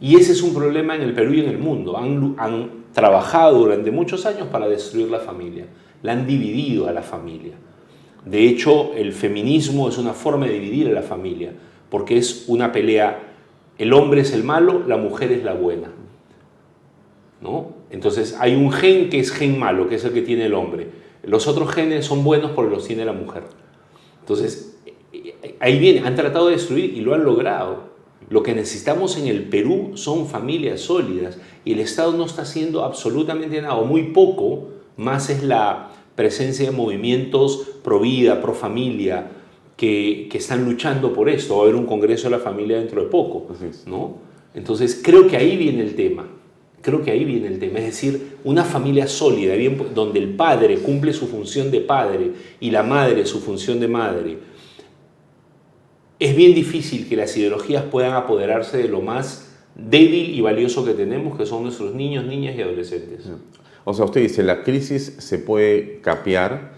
Y ese es un problema en el Perú y en el mundo. Han, trabajado durante muchos años para destruir la familia. La han dividido a la familia. De hecho, el feminismo es una forma de dividir a la familia, porque es una pelea. El hombre es el malo, la mujer es la buena. ¿No? Entonces hay un gen que es gen malo, que es el que tiene el hombre. Los otros genes son buenos porque los tiene la mujer. Entonces, ahí viene, han tratado de destruir y lo han logrado. Lo que necesitamos en el Perú son familias sólidas y el Estado no está haciendo absolutamente nada, o muy poco, más es la presencia de movimientos pro vida, pro familia, que, que están luchando por esto. Va a haber un Congreso de la Familia dentro de poco. ¿no? Entonces, creo que ahí viene el tema. Creo que ahí viene el tema, es decir, una familia sólida, bien, donde el padre cumple su función de padre y la madre su función de madre. Es bien difícil que las ideologías puedan apoderarse de lo más débil y valioso que tenemos, que son nuestros niños, niñas y adolescentes. O sea, usted dice, la crisis se puede capear,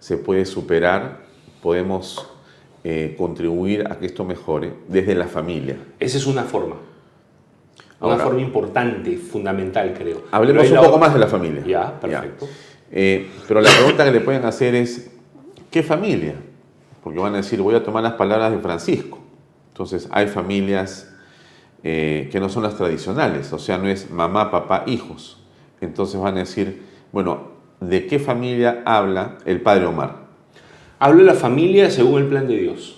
se puede superar, podemos eh, contribuir a que esto mejore desde la familia. Esa es una forma. Una Ahora- forma importante, fundamental, creo. Hablemos un poco otra- más de la familia. Ya, perfecto. Eh, pero la pregunta que le pueden hacer es, ¿qué familia? Porque van a decir, voy a tomar las palabras de Francisco. Entonces, hay familias eh, que no son las tradicionales, o sea, no es mamá, papá, hijos. Entonces van a decir, bueno, ¿de qué familia habla el padre Omar? Hablo de la familia según el plan de Dios.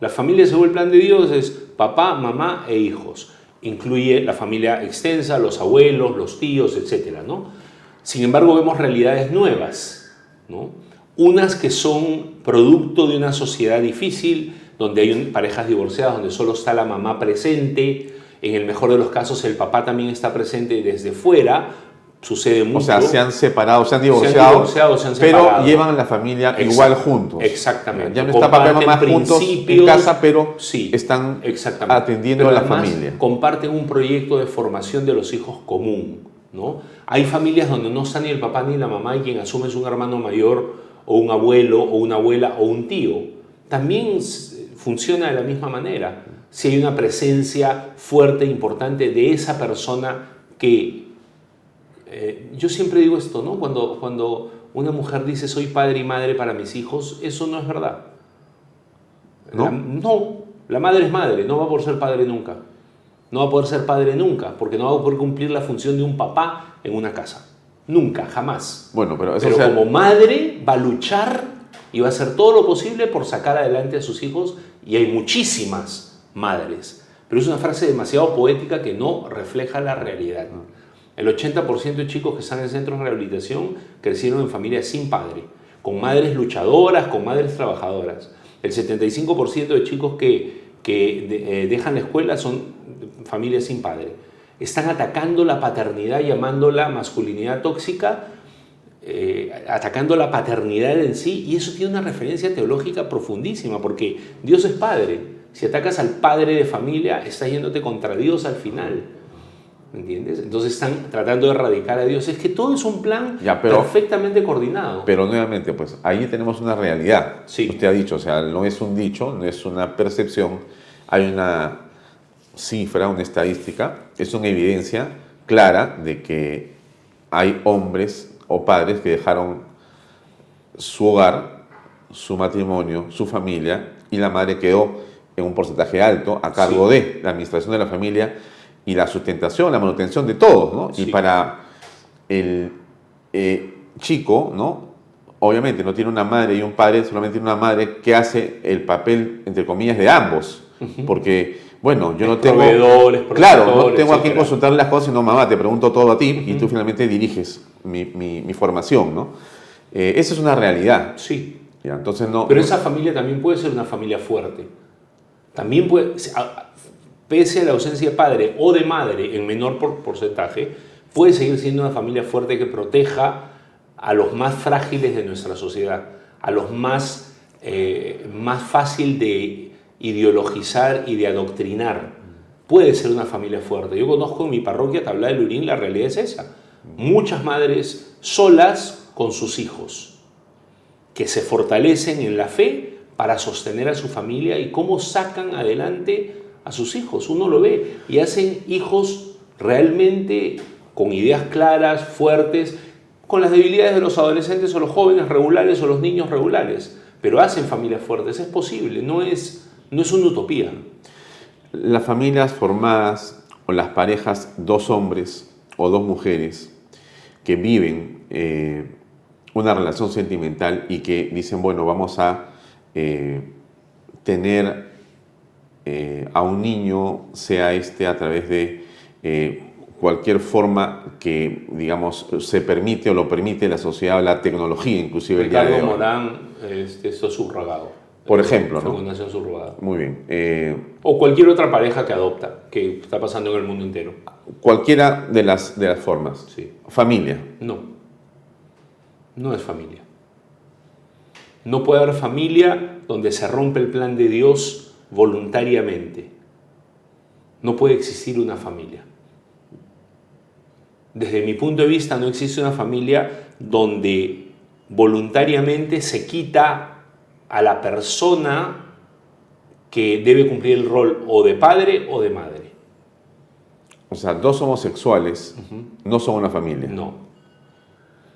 La familia según el plan de Dios es papá, mamá e hijos. Incluye la familia extensa, los abuelos, los tíos, etc. ¿no? Sin embargo, vemos realidades nuevas. ¿no? Unas que son producto de una sociedad difícil, donde hay parejas divorciadas, donde solo está la mamá presente. En el mejor de los casos, el papá también está presente desde fuera. Sucede mucho. O sea, se han separado, se han divorciado, divorciado, se han pero separado. llevan la familia Exacto, igual juntos. exactamente. Ya no está papá y mamá juntos en casa, pero sí, están Exactamente. atendiendo Pero a la además familia. Comparten un proyecto de formación de los hijos común. ¿no? Hay familias donde no está ni el papá ni la mamá y quien asume es un hermano mayor o un abuelo o una abuela o un tío. También funciona de la misma manera. Si hay una presencia fuerte e importante de esa persona que... eh, yo siempre digo esto, ¿no? Cuando, cuando una mujer dice soy padre y madre para mis hijos, eso no es verdad. ¿no? La- no, la madre es madre, no va por ser padre nunca. No va a poder ser padre nunca, porque no va a poder cumplir la función de un papá en una casa. Nunca, jamás. Bueno, pero eso Pero sea- como madre va a luchar y va a hacer todo lo posible por sacar adelante a sus hijos y hay muchísimas madres. Pero es una frase demasiado poética que no refleja la realidad. El 80% de chicos que están en centros de rehabilitación crecieron en familias sin padre, con madres luchadoras, con madres trabajadoras. El 75% de chicos que, eh, dejan la escuela son familias sin padre. Están atacando la paternidad, llamándola masculinidad tóxica, eh, atacando la paternidad en sí, y eso tiene una referencia teológica profundísima, porque Dios es padre. Si atacas al padre de familia, estás yéndote contra Dios al final. ¿Me entiendes? Entonces están tratando de erradicar a Dios. Es que todo es un plan Ya, pero- perfectamente coordinado. Pero nuevamente, pues ahí tenemos una realidad. Sí. Usted ha dicho, o sea, no es un dicho, no es una percepción, hay una cifra, una estadística, es una evidencia clara de que hay hombres o padres que dejaron su hogar, su matrimonio, su familia, y la madre quedó en un porcentaje alto a cargo de la administración de la familia y la sustentación, la manutención de todos, ¿no? Y para el eh, chico, ¿no? Obviamente no tiene una madre y un padre, solamente tiene una madre que hace el papel, entre comillas, de ambos. Porque, bueno, yo no tengo... Proveedores, Claro, no tengo a quien consultar las cosas, sino mamá, te pregunto todo a ti y tú finalmente diriges mi, mi- mi formación, ¿no? Eh, esa es una realidad. Sí. Ya, entonces no... Pero no- esa familia también puede ser una familia fuerte. También puede, pese a la ausencia de padre o de madre en menor por- porcentaje, puede seguir siendo una familia fuerte que proteja a los más frágiles de nuestra sociedad, a los más, eh, más fácil de ideologizar y de adoctrinar. Puede ser una familia fuerte. Yo conozco en mi parroquia, Tabla de Lurín, la realidad es esa. Muchas madres solas con sus hijos que se fortalecen en la fe para sostener a su familia y cómo sacan adelante a sus hijos. Uno lo ve y hacen hijos realmente con ideas claras, fuertes, con las debilidades de los adolescentes o los jóvenes regulares o los niños regulares, pero hacen familias fuertes. Es posible, no es, no es una utopía. Las familias formadas o las parejas, dos hombres o dos mujeres que viven eh, una relación sentimental y que dicen, bueno, vamos a eh, tener eh, a un niño, sea este a través de eh, cualquier forma que, digamos, se permite o lo permite la sociedad la tecnología, inclusive el día de hoy. Morán, este, subrogado. Por ejemplo, ¿no? Fecundación subrogada. Muy bien. Eh, O cualquier otra pareja que adopta, que está pasando en el mundo entero. cualquiera de las, de las formas. Sí. Familia. No. No es familia. No puede haber familia donde se rompe el plan de Dios voluntariamente. No puede existir una familia. Desde mi punto de vista no existe una familia donde voluntariamente se quita a la persona que debe cumplir el rol o de padre o de madre. O sea, dos homosexuales no son una familia. No.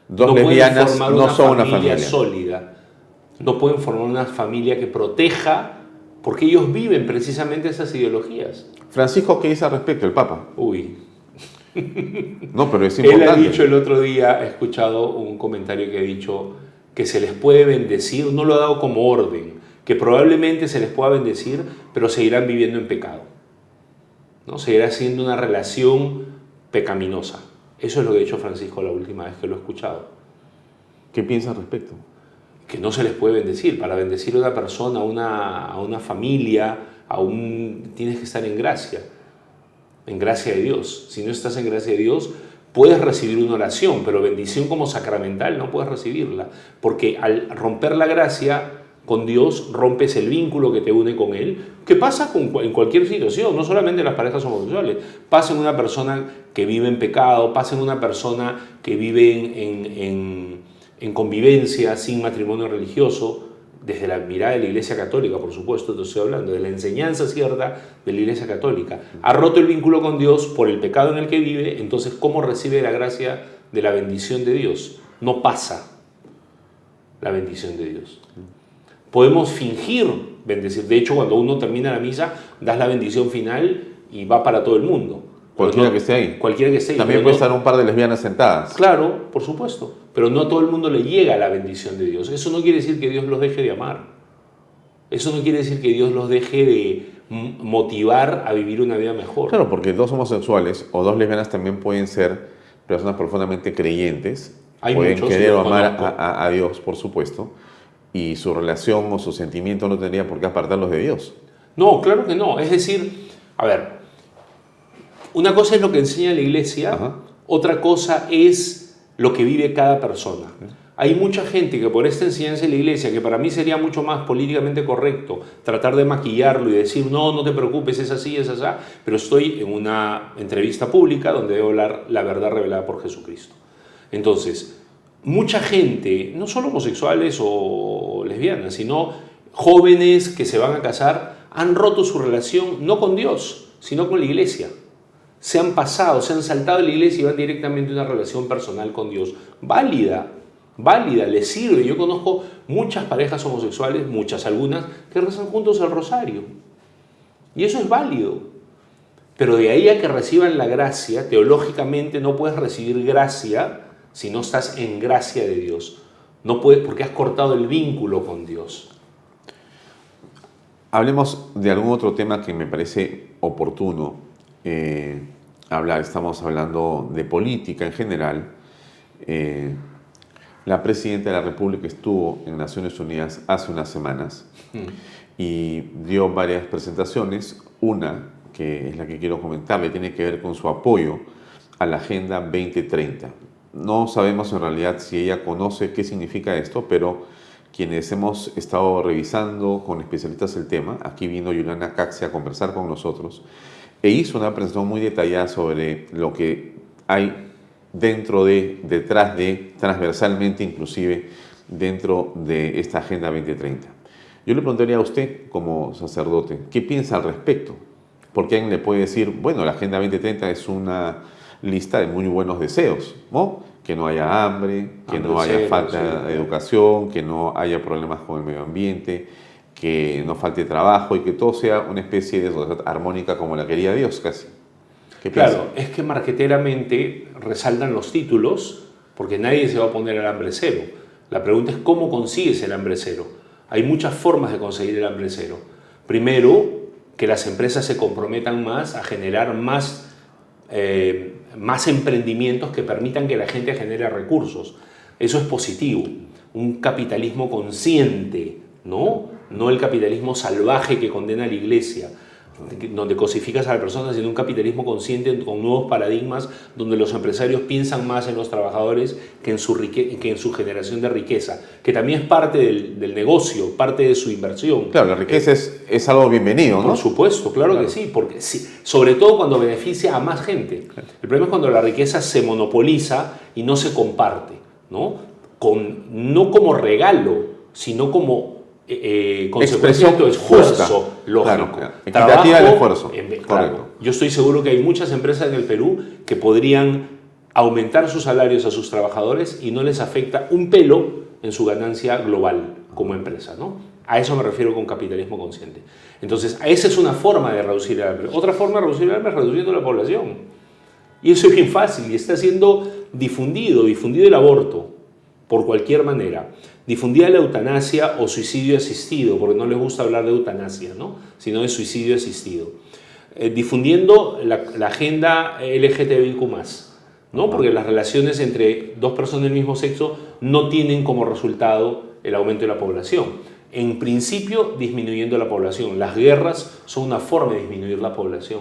Dos no pueden lesbianas formar no una son una familia. sólida. No pueden formar una familia que proteja, porque ellos viven precisamente esas ideologías. Francisco, ¿qué dice al respecto el Papa? Uy, No, pero es (laughs) él ha importante. dicho el otro día, he escuchado un comentario que ha dicho que se les puede bendecir, no lo ha dado como orden, que probablemente se les pueda bendecir, pero seguirán viviendo en pecado. ¿no? Seguirá siendo una relación pecaminosa. Eso es lo que ha dicho Francisco la última vez que lo he escuchado. ¿Qué piensa al respecto? Que no se les puede bendecir. Para bendecir a una persona, a una, a una familia, a tienes que estar en gracia, en gracia de Dios. Si no estás en gracia de Dios, puedes recibir una oración, pero bendición como sacramental no puedes recibirla, porque al romper la gracia con Dios, rompes el vínculo que te une con Él, que pasa con, en cualquier situación, no solamente en las parejas homosexuales, pasa en una persona que vive en pecado, pasa en una persona que vive en en convivencia sin matrimonio religioso, desde la mirada de la Iglesia Católica, por supuesto, te estoy hablando, de la enseñanza cierta de la Iglesia Católica. Ha roto el vínculo con Dios por el pecado en el que vive, entonces, ¿cómo recibe la gracia de la bendición de Dios? No pasa la bendición de Dios. Podemos fingir bendecir. De hecho, cuando uno termina la misa, das la bendición final y va para todo el mundo. Cualquiera no- que esté ahí. Cualquiera que esté ahí. También puede no- estar un par de lesbianas sentadas. Claro, por supuesto. Pero no a todo el mundo le llega la bendición de Dios. Eso no quiere decir que Dios los deje de amar. Eso no quiere decir que Dios los deje de motivar a vivir una vida mejor. Claro, porque dos homosexuales o dos lesbianas también pueden ser personas profundamente creyentes. Hay pueden muchos, querer o amar a- a Dios, por supuesto. Y su relación o su sentimiento no tendría por qué apartarlos de Dios. No, claro que no. Es decir, a ver, una cosa es lo que enseña la iglesia, Ajá. otra cosa es lo que vive cada persona. Hay mucha gente que por esta enseñanza de la iglesia, que para mí sería mucho más políticamente correcto tratar de maquillarlo y decir, no, no te preocupes, es así, es así, pero estoy en una entrevista pública donde debo hablar la verdad revelada por Jesucristo. Entonces, mucha gente, no solo homosexuales o lesbianas, sino jóvenes que se van a casar, han roto su relación no con Dios, sino con la iglesia. Se han pasado, se han saltado de la iglesia y van directamente a una relación personal con Dios. Válida, válida, les sirve. Yo conozco muchas parejas homosexuales, muchas, algunas, que rezan juntos el rosario. Y eso es válido. Pero de ahí a que reciban la gracia, teológicamente no puedes recibir gracia si no estás en gracia de Dios. No puedes porque has cortado el vínculo con Dios. Hablemos de algún otro tema que me parece oportuno eh, hablar. Estamos hablando de política en general. Eh, la presidenta de la República estuvo en Naciones Unidas hace unas semanas y dio varias presentaciones. Una, que es la que quiero comentarle, tiene que ver con su apoyo a la Agenda 2030. No sabemos en realidad si ella conoce qué significa esto, pero quienes hemos estado revisando con especialistas el tema, aquí vino Juliana Caxi a conversar con nosotros e hizo una presentación muy detallada sobre lo que hay dentro de, detrás de, transversalmente inclusive, dentro de esta Agenda 2030. Yo le preguntaría a usted, como sacerdote, ¿qué piensa al respecto? Porque alguien le puede decir, bueno, la Agenda 2030 es una lista de muy buenos deseos, ¿no? Que no haya hambre, que Hambre no haya cero, falta sí. de educación, que no haya problemas con el medio ambiente, que no falte trabajo y que todo sea una especie de sociedad armónica como la quería Dios casi. ¿Qué Claro, es que marqueteramente resaltan los títulos porque nadie se va a poner al hambre cero. La pregunta es cómo consigues el hambre cero. Hay muchas formas de conseguir el hambre cero. Primero, que las empresas se comprometan más a generar más, eh, más emprendimientos que permitan que la gente genere recursos. Eso es positivo. Un capitalismo consciente, ¿no? No el capitalismo salvaje que condena a la iglesia donde cosificas a la persona, sino un capitalismo consciente con nuevos paradigmas donde los empresarios piensan más en los trabajadores que en su, rique- que en su generación de riqueza, que también es parte del, del negocio, parte de su inversión. Claro, la riqueza es, es algo bienvenido, ¿no? Por supuesto, claro, que sí, porque sí, sobre todo cuando beneficia a más gente. El problema es cuando la riqueza se monopoliza y no se comparte, ¿no? Con, no como regalo, sino como eh, eh, consecuencia de esfuerzo justa. lógico. Claro, equitativa del esfuerzo. claro. Yo estoy seguro que hay muchas empresas en el Perú que podrían aumentar sus salarios a sus trabajadores y no les afecta un pelo en su ganancia global como empresa, ¿no? A eso me refiero con capitalismo consciente. Entonces, esa es una forma de reducir el hambre. Otra forma de reducir el hambre es reduciendo la población. Y eso es bien fácil y está siendo difundido, difundido el aborto por cualquier manera. Difundida la eutanasia o suicidio asistido, porque no les gusta hablar de eutanasia, ¿no? sino de suicidio asistido. Eh, difundiendo la, la agenda LGTBIQ+, ¿no? porque las relaciones entre dos personas del mismo sexo no tienen como resultado el aumento de la población. En principio, disminuyendo la población. Las guerras son una forma de disminuir la población.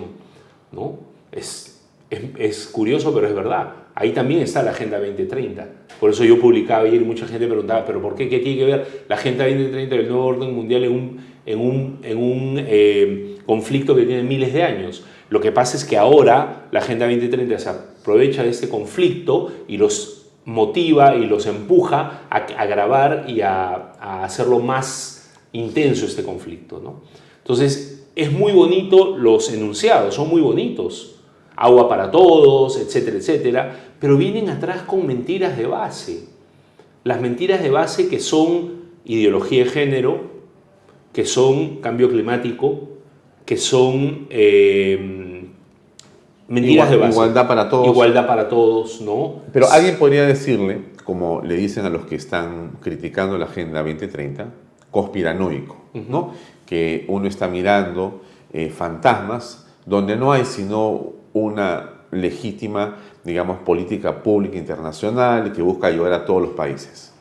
¿no? Es, es, es curioso, pero es verdad. Ahí también está la Agenda 2030. Por eso yo publicaba ayer y mucha gente preguntaba, ¿pero por qué? ¿Qué tiene que ver la Agenda 2030 del nuevo orden mundial en un, en un, en un eh, conflicto que tiene miles de años? Lo que pasa es que ahora la Agenda 2030 se aprovecha de este conflicto y los motiva y los empuja a, a agravar y a, a hacerlo más intenso este conflicto. ¿no? Entonces, es muy bonito los enunciados, son muy bonitos. Agua para todos, etcétera, etcétera, pero vienen atrás con mentiras de base. Las mentiras de base que son ideología de género, que son cambio climático, que son eh, mentiras Igual- de base. igualdad para todos. Igualdad para todos, ¿no? Pero alguien podría decirle, como le dicen a los que están criticando la Agenda 2030, conspiranoico, ¿no? Que uno está mirando eh, fantasmas donde no hay sino una legítima, digamos, política pública internacional que busca ayudar a todos los países.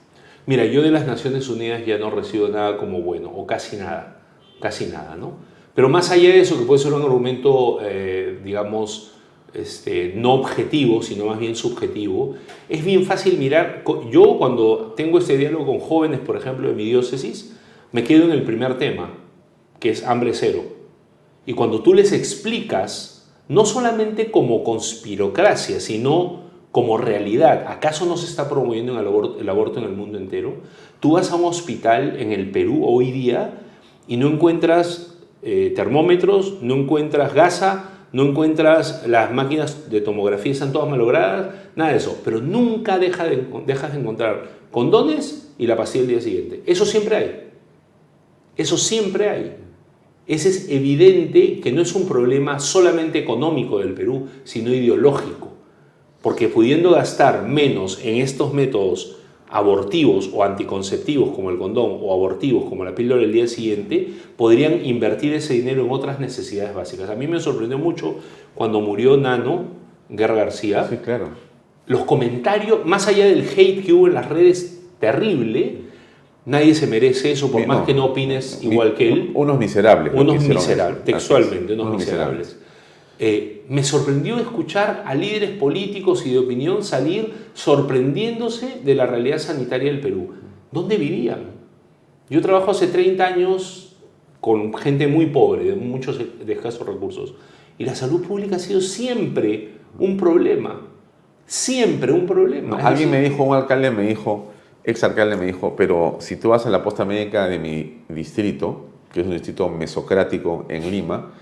Mira, yo de las Naciones Unidas ya no recibo nada como bueno, o casi nada, casi nada, ¿no? Pero más allá de eso, que puede ser un argumento, eh, digamos, este, no objetivo, sino más bien subjetivo, es bien fácil mirar. Yo cuando tengo este diálogo con jóvenes, por ejemplo, de mi diócesis, me quedo en el primer tema, que es hambre cero. Y cuando tú les explicas, no solamente como conspirocracia, sino como realidad, ¿acaso no se está promoviendo el aborto, en el mundo entero? Tú vas a un hospital en el Perú hoy día y no encuentras eh, termómetros, no encuentras gasa, no encuentras las máquinas de tomografía, están todas malogradas, nada de eso. Pero nunca deja de, dejas de encontrar condones y la pastilla el día siguiente. Eso siempre hay. Eso siempre hay. Ese es evidente que no es un problema solamente económico del Perú, sino ideológico. Porque pudiendo gastar menos en estos métodos abortivos o anticonceptivos como el condón o abortivos como la píldora el día siguiente, podrían invertir ese dinero en otras necesidades básicas. A mí me sorprendió mucho cuando murió Nano, Guerra García, Sí, claro. los comentarios, más allá del hate que hubo en las redes, terrible, nadie se merece eso, por Sí, más no. que no opines igual que él. Unos miserables. Unos miserables, textualmente, unos miserables. Eh, me sorprendió escuchar a líderes políticos y de opinión salir sorprendiéndose de la realidad sanitaria del Perú. ¿Dónde vivían? Yo trabajo hace 30 años con gente muy pobre, de muchos de escasos recursos. Y la salud pública ha sido siempre un problema. Siempre un problema. No, alguien decir, me dijo, un alcalde me dijo, ex alcalde me dijo, pero si tú vas a la posta médica de mi distrito, que es un distrito mesocrático en Lima,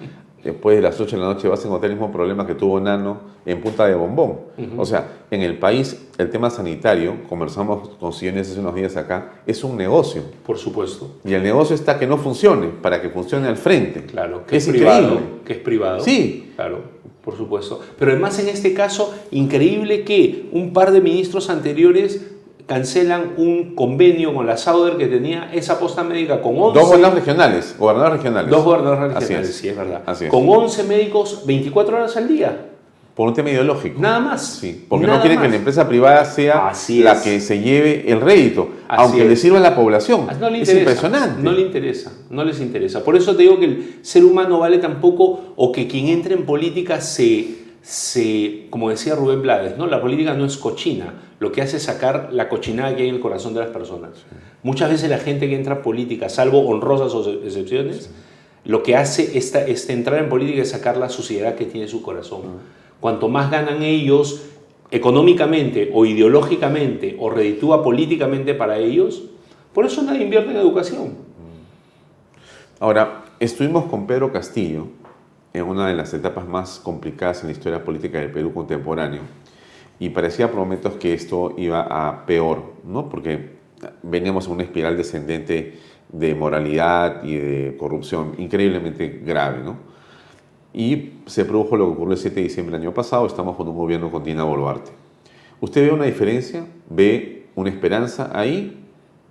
después de las 8 de la noche vas a encontrar el mismo problema que tuvo Nano en Punta de Bombón. O sea, en el país el tema sanitario, conversamos con Sillones hace unos días acá, es un negocio. Por supuesto. Y el negocio está que no funcione, para que funcione al frente. Claro, que es, es privado. increíble. Que es privado. Sí. Claro, por supuesto. Pero además en este caso, increíble que un par de ministros anteriores cancelan un convenio con la Sauder que tenía esa posta médica con 11... Dos gobernadores regionales, gobernadores regionales. Dos gobernadores regionales, es. sí, es verdad. Así es. Con 11 médicos 24 horas al día. Por un tema ideológico. Nada más. Sí, porque Nada no quieren que la empresa privada sea Así la es. que se lleve el rédito, Así aunque es. le sirva a la población. Ah, No le es interesa. impresionante. No le interesa, no les interesa. Por eso te digo que el ser humano vale tan poco o que quien entre en política se, se como decía Rubén Blades, ¿no? la política no es cochina, lo que hace es sacar la cochinada que hay en el corazón de las personas. Muchas veces la gente que entra en política, salvo honrosas excepciones, lo que hace esta, este entrar en política es sacar la suciedad que tiene su corazón. Cuanto más ganan ellos económicamente o ideológicamente o reditúa políticamente para ellos, por eso nadie invierte en educación. Ahora, estuvimos con Pedro Castillo en una de las etapas más complicadas en la historia política del Perú contemporáneo y parecía por momentos que esto iba a peor, ¿no? Porque veníamos en una espiral descendente de moralidad y de corrupción increíblemente grave, ¿no? Y se produjo lo que ocurrió el 7 de diciembre del año pasado, estamos con un gobierno con Dina Boluarte. ¿Usted ve una diferencia? ¿Ve una esperanza ahí?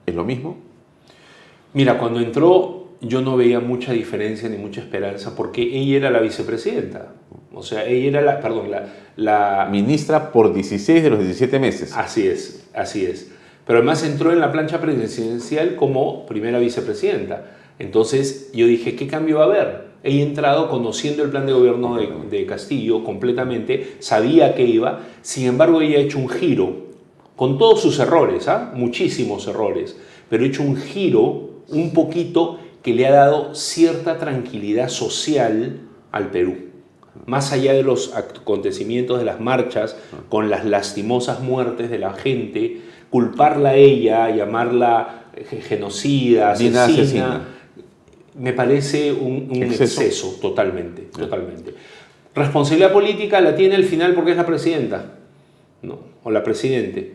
¿Es lo mismo? Mira, cuando entró yo no veía mucha diferencia ni mucha esperanza porque ella era la vicepresidenta. O sea, ella era la, perdón, la, la Ministra por 16 de los 17 meses. Así es, así es. Pero además entró en la plancha presidencial como primera vicepresidenta. Entonces yo dije, ¿qué cambio va a haber? He entrado conociendo el plan de gobierno de, de Castillo completamente, sabía que iba, sin embargo ella ha hecho un giro, con todos sus errores, ¿ah? muchísimos errores, pero ha hecho un giro un poquito que le ha dado cierta tranquilidad social al Perú más allá de los acontecimientos de las marchas, con las lastimosas muertes de la gente, culparla a ella, llamarla eh, genocida, asesina, asesina. me parece un, un Exceso. exceso. totalmente, totalmente. Responsabilidad política la tiene al final porque es la presidenta, ¿no? o la presidente.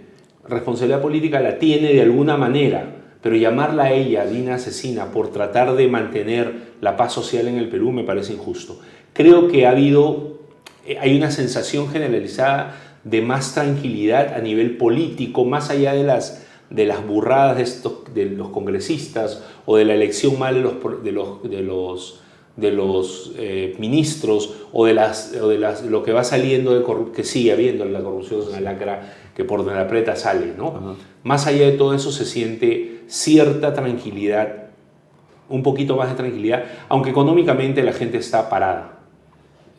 Responsabilidad política la tiene de alguna manera, pero llamarla a ella Dina asesina por tratar de mantener la paz social en el Perú me parece injusto. Creo que ha habido, eh, hay una sensación generalizada de más tranquilidad a nivel político, más allá de las, de las burradas de, estos, de los congresistas o de la elección mal de los, de los, de los, de los eh, ministros o de, las, o de las, lo que va saliendo, de que sigue habiendo la corrupción es una lacra que por donde la preta sale. ¿no? Más allá de todo eso se siente cierta tranquilidad, un poquito más de tranquilidad, aunque económicamente la gente está parada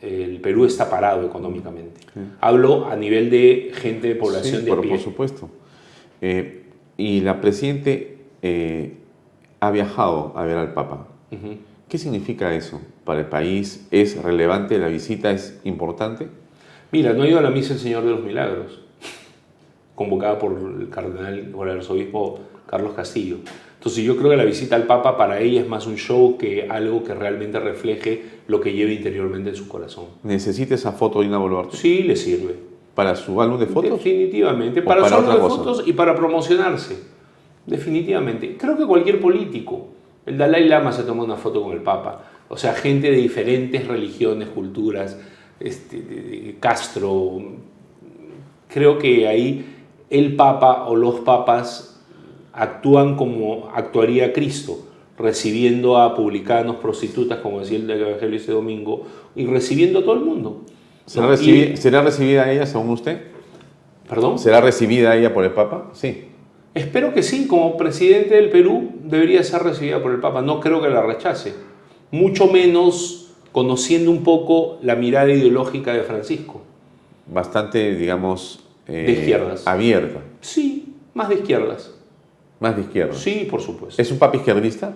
el Perú está parado económicamente. Hablo a nivel de gente de población de por, Por supuesto. Eh, y la Presidente eh, ha viajado a ver al Papa. ¿Qué significa eso para el país? ¿Es relevante la visita? ¿Es importante? Mira, no ha ido a la misa el Señor de los Milagros, convocada por el cardenal, por el arzobispo Carlos Castillo. Entonces yo creo que la visita al Papa para ella es más un show que algo que realmente refleje lo que lleva interiormente en su corazón. ¿Necesita esa foto de Ina Boluarte? Sí, le sirve. ¿Para su álbum de fotos? Definitivamente, para, su álbum de fotos y para promocionarse. Definitivamente. Creo que cualquier político, el Dalai Lama se toma una foto con el Papa. O sea, gente de diferentes religiones, culturas, este, Castro. Creo que ahí el Papa o los papas actúan como actuaría Cristo, recibiendo a publicanos, prostitutas, como decía el Evangelio este domingo, y recibiendo a todo el mundo. ¿Será, recibida ella, según usted? ¿Perdón? ¿Será recibida ella por el Papa? Sí. Espero que sí, como presidente del Perú debería ser recibida por el Papa. No creo que la rechace. Mucho menos conociendo un poco la mirada ideológica de Francisco. Bastante, digamos, de izquierdas. Abierta. Sí, más de izquierdas. Más de izquierda. Sí, por supuesto. ¿Es un papa izquierdista?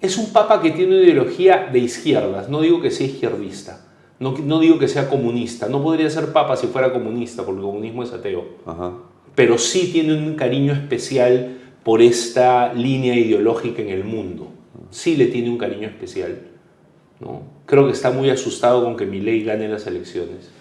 Es un papa que tiene una ideología de izquierdas. No digo que sea izquierdista. No, no digo que sea comunista. No podría ser papa si fuera comunista, porque el comunismo es ateo. Pero sí tiene un cariño especial por esta línea ideológica en el mundo. Sí le tiene un cariño especial. ¿no? Creo que está muy asustado con que Milei gane las elecciones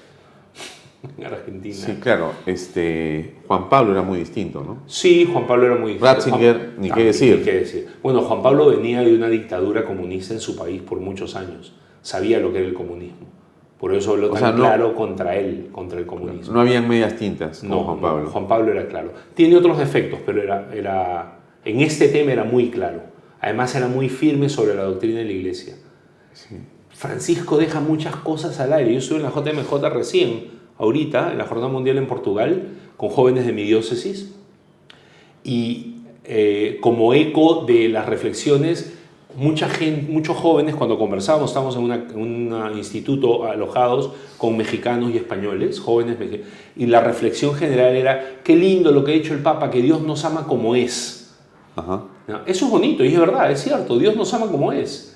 (laughs) Argentina. Sí, claro. Este, Juan Pablo era muy distinto, ¿no? Sí, Juan Pablo era muy distinto. Ratzinger, ni, qué decir. ni qué decir. Bueno, Juan Pablo venía de una dictadura comunista en su país por muchos años. Sabía lo que era el comunismo. Por eso habló tan claro contra él, contra el comunismo. No habían medias tintas no, Juan Pablo. Juan Pablo era claro. Tiene otros defectos, pero era, era, en este tema era muy claro. Además era muy firme sobre la doctrina de la iglesia. Francisco deja muchas cosas al aire. Yo estuve en la JMJ recién ahorita, en la Jornada Mundial en Portugal, con jóvenes de mi diócesis, y eh, como eco de las reflexiones, mucha gente, muchos jóvenes, cuando conversábamos, estábamos en, un instituto alojados con mexicanos y españoles, jóvenes y la reflexión general era, qué lindo lo que ha hecho el Papa, que Dios nos ama como es. Eso es bonito y es verdad, es cierto, Dios nos ama como es.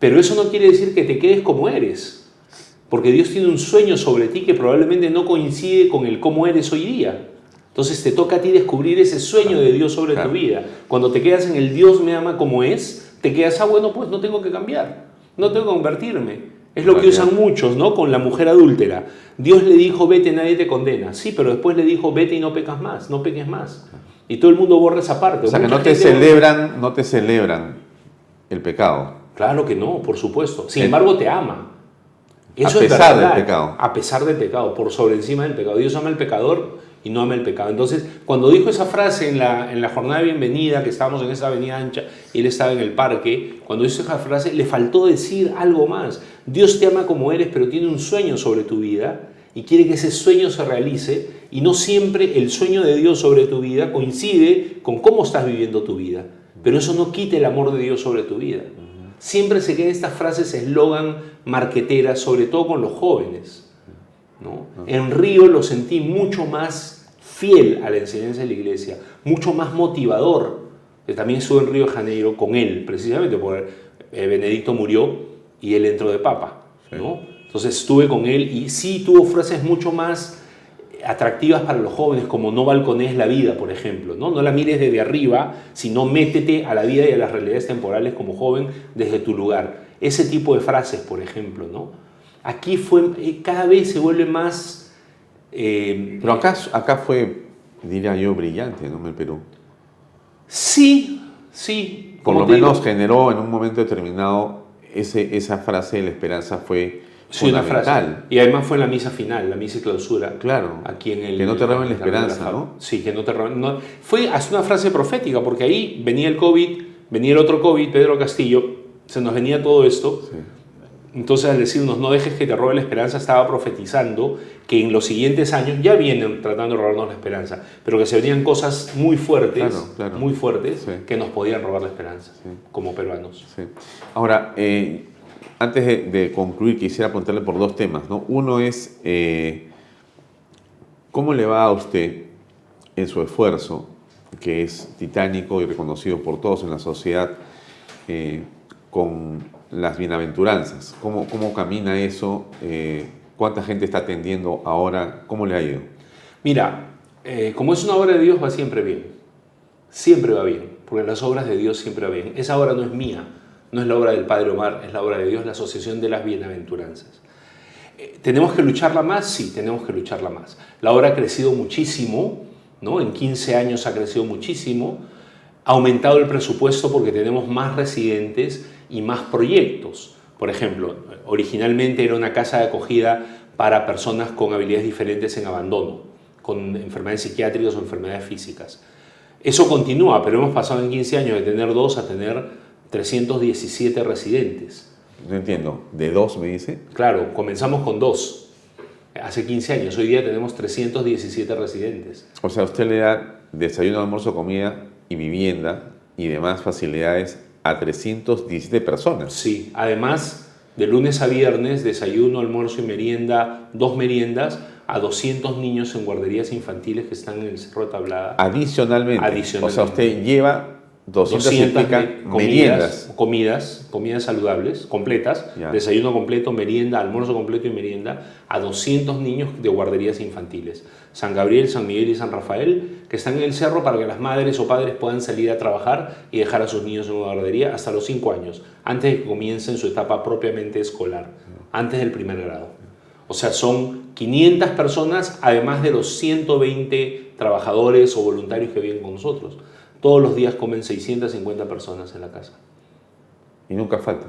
Pero eso no quiere decir que te quedes como eres. Porque Dios tiene un sueño sobre ti que probablemente no coincide con el cómo eres hoy día. Entonces te toca a ti descubrir ese sueño de Dios sobre tu vida. Cuando te quedas en el Dios me ama como es, te quedas, ah, bueno, pues no tengo que cambiar, no tengo que convertirme. Es lo que usan muchos, ¿no? Con la mujer adúltera. Dios le dijo, vete, nadie te condena. Sí, pero después le dijo, vete y no pecas más, no peques más. Y todo el mundo borra esa parte. O sea, que no te celebran, no te celebran el pecado. Claro que no, por supuesto. Sin embargo, te ama a pesar del pecado. A pesar del pecado, por sobre encima del pecado. Dios ama al pecador y no ama el pecado. Entonces, cuando dijo esa frase en la, en la jornada de bienvenida, que estábamos en esa avenida ancha y él estaba en el parque, cuando hizo esa frase, le faltó decir algo más. Dios te ama como eres, pero tiene un sueño sobre tu vida y quiere que ese sueño se realice y no siempre el sueño de Dios sobre tu vida coincide con cómo estás viviendo tu vida. Pero eso no quita el amor de Dios sobre tu vida. Siempre se quedan estas frases eslogan marqueteras, sobre todo con los jóvenes. ¿no? En Río lo sentí mucho más fiel a la enseñanza de la iglesia, mucho más motivador. Que también estuve en Río de Janeiro con él, precisamente porque eh, Benedicto murió y él entró de papa. ¿no? Entonces estuve con él y sí tuvo frases mucho más atractivas para los jóvenes, como no balcones la vida, por ejemplo. ¿no? no la mires desde arriba, sino métete a la vida y a las realidades temporales como joven desde tu lugar. Ese tipo de frases, por ejemplo. ¿no? Aquí fue, eh, cada vez se vuelve más... Eh, Pero acá, acá fue, diría yo, brillante, ¿no? El Perú. Sí, Sí. Por lo digo, menos generó en un momento determinado ese, esa frase de la esperanza fue sí, una frase. Y además fue la misa final, la misa y clausura. Claro. Aquí en el, Que no te roben la de esperanza. ¿no? Sí, que no te roben. no- fue hasta una frase profética, porque ahí venía el COVID, venía el otro COVID, Pedro Castillo, se nos venía todo esto. Sí. Entonces, al decirnos no dejes que te robe la esperanza, estaba profetizando que en los siguientes años ya vienen tratando de robarnos la esperanza, pero que se venían cosas muy fuertes, Claro, claro. muy fuertes, Sí. que nos podían robar la esperanza, Sí. como peruanos. Sí. Ahora, eh, antes de, concluir, quisiera preguntarle por dos temas. ¿no? Uno es, eh, ¿cómo le va a usted en su esfuerzo, que es titánico y reconocido por todos en la sociedad, eh, con las bienaventuranzas? ¿Cómo, cómo camina eso? Eh, ¿Cuánta gente está atendiendo ahora? ¿Cómo le ha ido? Mira, como es una obra de Dios, va siempre bien. Siempre va bien, porque las obras de Dios siempre va bien. Esa obra no es mía, no es la obra del Padre Omar, es la obra de Dios, la Asociación de las Bienaventuranzas. Eh, ¿Tenemos que lucharla más? Sí, tenemos que lucharla más. La obra ha crecido muchísimo, ¿no? En 15 años ha crecido muchísimo. Ha aumentado el presupuesto porque tenemos más residentes y más proyectos. Por ejemplo, originalmente era una casa de acogida para personas con habilidades diferentes en abandono, con enfermedades psiquiátricas o enfermedades físicas. Eso continúa, pero hemos pasado en 15 años de tener dos a tener 317 residentes. No entiendo. ¿De dos me dice? Claro, comenzamos con dos hace 15 años. Hoy día tenemos 317 residentes. O sea, usted le da desayuno, almuerzo, comida y vivienda y demás facilidades a 317 personas. Sí, además de lunes a viernes, desayuno, almuerzo y merienda, dos meriendas a 200 niños en guarderías infantiles que están en el Cerro de Tablada. Adicionalmente. Adicionalmente. O sea, usted lleva 200, y 200 pica me- meriendas. comidas, comidas saludables, completas, desayuno completo, merienda, almuerzo completo y merienda a 200 niños de guarderías infantiles. San Gabriel, San Miguel y San Rafael, que están en el cerro para que las madres o padres puedan salir a trabajar y dejar a sus niños en una guardería hasta los 5 años, antes de que comiencen su etapa propiamente escolar, antes del primer grado. O sea, son 500 personas, además de los 120 trabajadores o voluntarios que viven con nosotros. Todos los días comen 650 personas en la casa. Y nunca falta.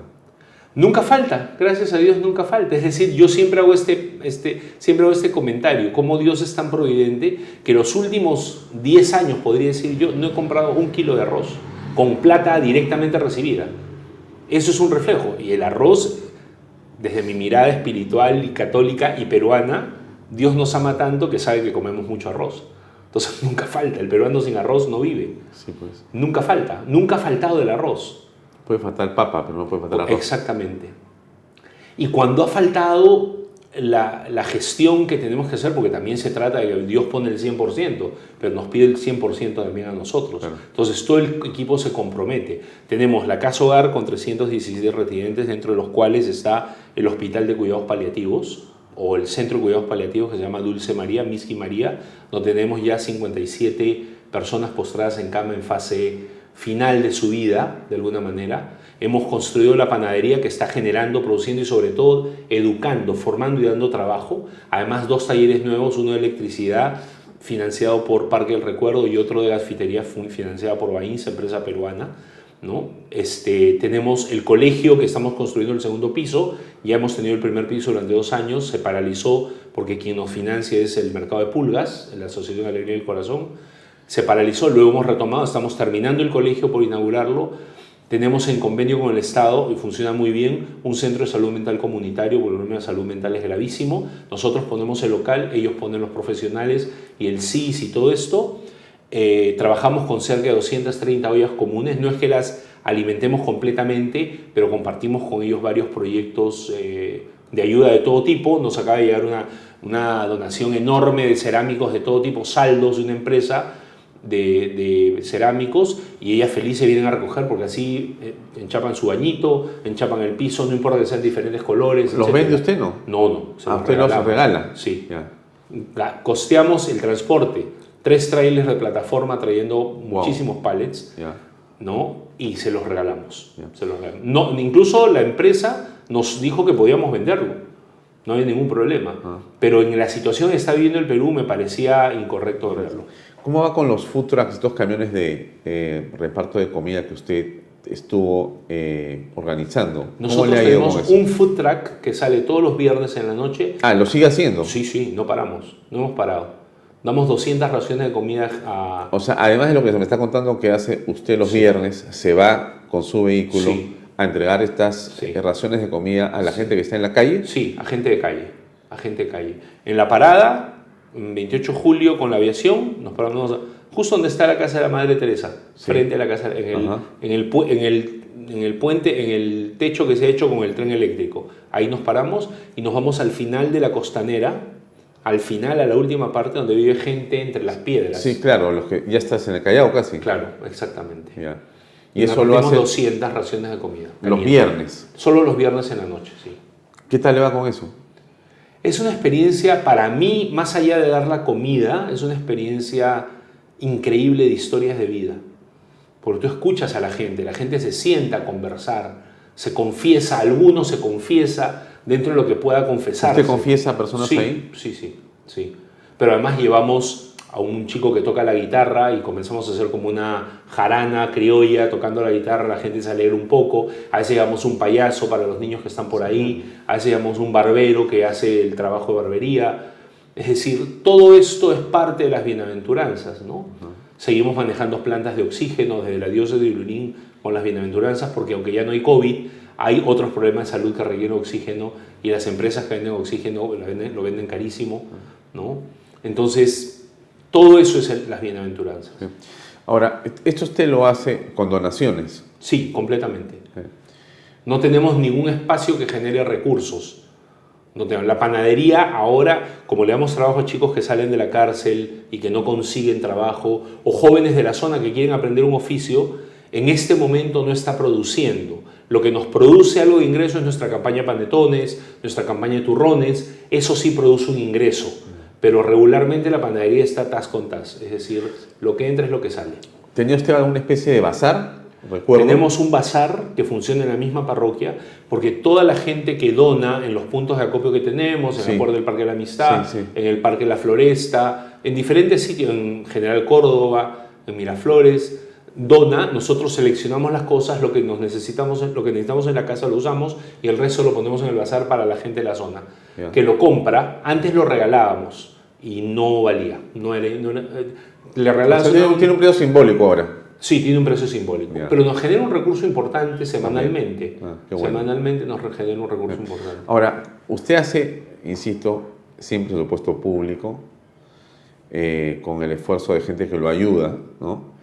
Nunca falta, gracias a Dios nunca falta. Es decir, yo siempre hago este, este, siempre hago este comentario, cómo Dios es tan providente que los últimos 10 años, podría decir yo, no he comprado un kilo de arroz con plata directamente recibida. Eso es un reflejo. Y el arroz, desde mi mirada espiritual y católica y peruana, Dios nos ama tanto que sabe que comemos mucho arroz. Entonces (laughs) nunca falta. El peruano sin arroz no vive. Sí, pues. Nunca falta. Nunca ha faltado el arroz. Puede faltar papa, pero no puede faltar arroz. Exactamente. Y cuando ha faltado la, la gestión que tenemos que hacer, porque también se trata de que Dios pone el 100%, pero nos pide el 100% también a nosotros. Claro. Entonces todo el equipo se compromete. Tenemos la Casa Hogar con 317 residentes, dentro de los cuales está el Hospital de Cuidados Paliativos o el Centro de Cuidados Paliativos que se llama Dulce María, Miski María, donde tenemos ya 57 personas postradas en cama en fase final de su vida, de alguna manera. Hemos construido la panadería que está generando, produciendo y sobre todo educando, formando y dando trabajo. Además, dos talleres nuevos, uno de electricidad financiado por Parque del Recuerdo y otro de gasfitería financiada por Bainza, empresa peruana. ¿No? Este, tenemos el colegio que estamos construyendo el segundo piso, ya hemos tenido el primer piso durante dos años, se paralizó porque quien nos financia es el mercado de pulgas, la Asociación de Alegría del Corazón, se paralizó, luego hemos retomado, estamos terminando el colegio por inaugurarlo, tenemos en convenio con el Estado, y funciona muy bien, un centro de salud mental comunitario, porque el problema de salud mental es gravísimo, nosotros ponemos el local, ellos ponen los profesionales y el CIS y todo esto, eh, trabajamos con cerca de 230 ollas comunes, no es que las alimentemos completamente, pero compartimos con ellos varios proyectos eh, de ayuda de todo tipo. Nos acaba de llegar una, una donación enorme de cerámicos de todo tipo, saldos de una empresa de, de cerámicos y ellas felices vienen a recoger porque así eh, enchapan su bañito, enchapan el piso, no importa que sean diferentes colores. ¿Los etcétera. vende usted no? No, no. se Ah, usted los regala. Sí. Ya. La- costeamos el transporte, tres trailers de plataforma trayendo muchísimos pallets, Ya. ¿no? Y se los regalamos. Ya. Se los regalamos. No, incluso la empresa nos dijo que podíamos venderlo. No había ningún problema. Ah. Pero en la situación que está viviendo el Perú me parecía incorrecto venderlo. ¿Cómo va con los food trucks, estos camiones de eh, reparto de comida que usted estuvo eh, organizando? ¿Cómo Nosotros tenemos un food truck que sale todos los viernes en la noche. Ah, ¿lo sigue haciendo? Sí, sí, no paramos, no hemos parado. Damos 200 raciones de comida a... O sea, además de lo que se me está contando que hace usted los viernes, se va con su vehículo Sí. a entregar estas Sí. eh, raciones de comida a la gente que está en la calle. Sí, a gente de calle, a gente de calle. En la parada, en 28 de julio, con la aviación, nos paramos justo donde está la casa de la Madre Teresa, Sí. frente a la casa, en el, en, el, en, el, en el puente, en el techo que se ha hecho con el tren eléctrico. Ahí nos paramos y nos vamos al final de la costanera, al final, a la última parte donde vive gente entre las piedras. Sí, claro, los que ya estás en el Callao casi. Claro, exactamente. Ya. Y eso lo hace 200 raciones de comida. los viernes. Solo los viernes en la noche, sí. ¿Qué tal le va con eso? Es una experiencia, para mí, más allá de dar la comida, es una experiencia increíble de historias de vida. Porque tú escuchas a la gente, la gente se sienta a conversar, se confiesa, alguno se confiesa dentro de lo que pueda confesarse. ¿Usted confiesa a personas sí, ahí? Sí, sí, sí. Pero además llevamos a un chico que toca la guitarra y comenzamos a hacer como una jarana criolla tocando la guitarra, la gente se alegra un poco, a veces llevamos un payaso para los niños que están por ahí, a veces llevamos un barbero que hace el trabajo de barbería, es decir, todo esto es parte de las bienaventuranzas, ¿no? Seguimos manejando plantas de oxígeno desde la diosa de Ilurín con las bienaventuranzas porque aunque ya no hay COVID, hay otros problemas de salud que requieren oxígeno y las empresas que venden oxígeno lo venden, lo venden carísimo, ¿no? Entonces, todo eso es el- las bienaventuranzas. Ahora, esto usted lo hace con donaciones. Sí, completamente. Sí. No tenemos ningún espacio que genere recursos. No tenemos. La panadería ahora, como le damos trabajo a chicos que salen de la cárcel y que no consiguen trabajo, o jóvenes de la zona que quieren aprender un oficio, en este momento no está produciendo. Lo que nos produce algo de ingreso es nuestra campaña panetones, nuestra campaña de turrones, eso sí produce un ingreso. Pero regularmente la panadería está tas con tas, es decir, lo que entra es lo que sale. ¿Tenía usted alguna especie de bazar? Recuerdo. Tenemos un bazar que funciona en la misma parroquia, porque toda la gente que dona en los puntos de acopio que tenemos, en Sí. el puerto del Parque de la Amistad, Sí, sí. en el Parque La Floresta, en diferentes sitios, en General Córdoba, en Miraflores, dona, nosotros seleccionamos las cosas, lo que nos necesitamos, lo que necesitamos en la casa lo usamos y el resto lo ponemos en el bazar para la gente de la zona. Que lo compra, antes lo regalábamos y no valía. No era, no era- eh, le O regalabas sea, tiene, un precio simbólico ahora. Sí, tiene un precio simbólico, pero nos genera un recurso importante semanalmente. Ah, bueno. Semanalmente nos genera un recurso importante. Ahora, usted hace, insisto, siempre presupuesto público, eh, con el esfuerzo de gente que lo ayuda, ¿no?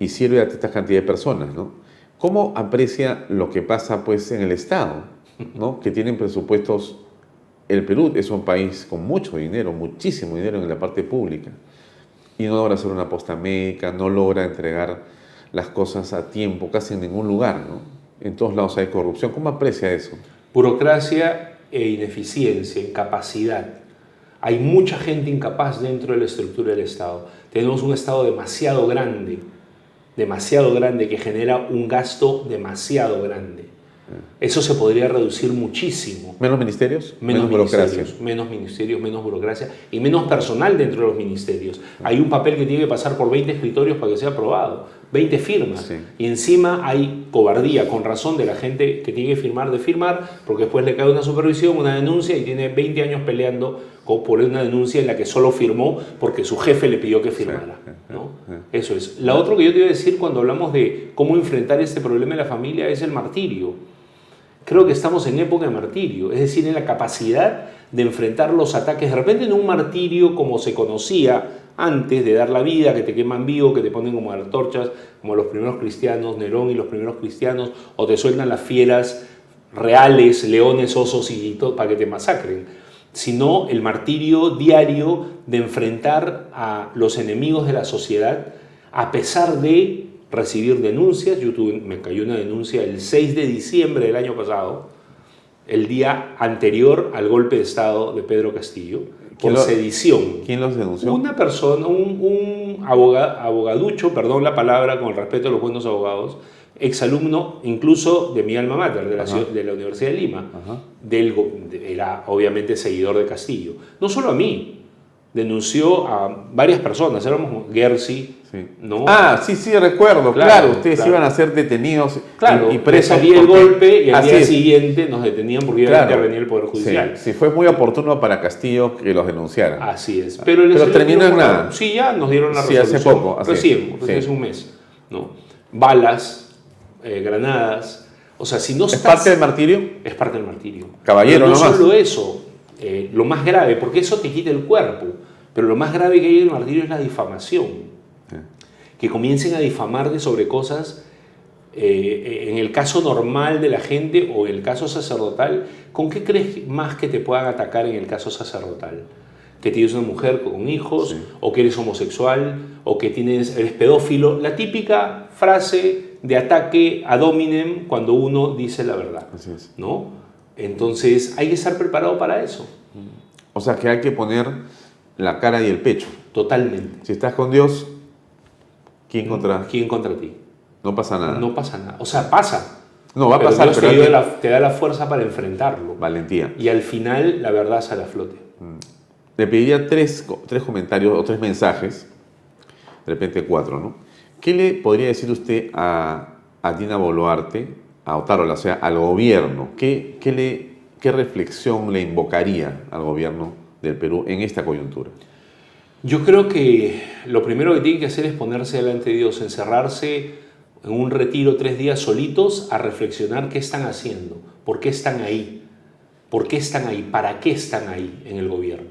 Y sirve a esta cantidad de personas, ¿no? ¿Cómo aprecia lo que pasa, pues, en el Estado, ¿no? Que tienen presupuestos... El Perú es un país con mucho dinero, muchísimo dinero en la parte pública, y no logra hacer una posta médica, no logra entregar las cosas a tiempo, casi en ningún lugar, ¿no? En todos lados hay corrupción. ¿Cómo aprecia eso? Burocracia e ineficiencia, incapacidad. Hay mucha gente incapaz dentro de la estructura del Estado. Tenemos un Estado demasiado grande, demasiado grande, que genera un gasto demasiado grande. Eso se podría reducir muchísimo. ¿Menos ministerios? menos, burocracia. ministerios, menos ministerios, menos burocracia y menos personal dentro de los ministerios. Hay un papel que tiene que pasar por 20 escritorios para que sea aprobado, 20 firmas. Sí. Y encima hay cobardía, con razón de la gente que tiene que firmar de firmar, porque después le cae una supervisión, una denuncia y tiene 20 años peleando por una denuncia en la que solo firmó porque su jefe le pidió que firmara. ¿no? Eso es. La otra que yo te iba a decir cuando hablamos de cómo enfrentar este problema en la familia es el martirio creo que estamos en época de martirio, es decir, en la capacidad de enfrentar los ataques, de repente no un martirio como se conocía antes de dar la vida, que te queman vivo, que te ponen como antorchas, como los primeros cristianos, Nerón y los primeros cristianos, o te sueltan las fieras reales, leones, osos y todo para que te masacren, sino el martirio diario de enfrentar a los enemigos de la sociedad a pesar de recibir denuncias. Yo tuve- me cayó una denuncia el 6 de diciembre del año pasado, el día anterior al golpe de Estado de Pedro Castillo, ¿Quién por sedición. ¿Quién los denunció? Una persona, un, un aboga- abogaducho, perdón la palabra, con el respeto a los buenos abogados, exalumno incluso de mi alma mater, de la, ciudad- de la Universidad de Lima, del, era obviamente seguidor de Castillo. No solo a mí, denunció a varias personas, éramos Gersi, Sí. ¿no? Ah, sí, sí, recuerdo. Claro, Claro, ustedes claro. iban a ser detenidos Claro, y, y presos. salía el porque- golpe y al Así día es. siguiente nos detenían porque iba a intervenir el Poder Judicial. Sí, fue muy oportuno para Castillo que los denunciara. Así es. Pero, Pero terminó en nada. Sí, ya nos dieron la Sí, hace resolución. poco, Recién, sí. hace un mes. ¿no? Balas, eh, granadas. O sea, si no ¿Es estás... parte del martirio? Es parte del martirio. Caballero Pero no nomás. solo eso, eh, lo más grave, porque eso te quita el cuerpo, pero lo más grave que hay en el martirio es la difamación. Que comiencen a difamarte sobre cosas, eh, en el caso normal de la gente o en el caso sacerdotal, ¿con qué crees más que te puedan atacar en el caso sacerdotal? Que tienes una mujer con hijos, o que eres homosexual, o que tienes, eres pedófilo. La típica frase de ataque a dominem cuando uno dice la verdad. Así es. ¿no? Entonces hay que estar preparado para eso, O sea que hay que poner la cara y el pecho. totalmente. Si estás con Dios, ¿quién contra? ¿Quién contra ti? No pasa nada. No pasa nada. O sea, pasa. No, va a pero pasar, Dios pero te, la- da la fuerza para enfrentarlo. Valentía. Y al final la verdad sale a flote. Le pediría tres, tres comentarios o tres mensajes, de repente cuatro, ¿no? ¿Qué le podría decir usted a, a Dina Boluarte, a Otárola, o sea, al gobierno? ¿Qué, qué, le, ¿Qué reflexión le invocaría al gobierno del Perú en esta coyuntura? Yo creo que lo primero que tienen que hacer es ponerse delante de Dios, encerrarse en un retiro tres días solitos a reflexionar qué están haciendo, por qué están ahí, por qué están ahí, para qué están ahí en el gobierno.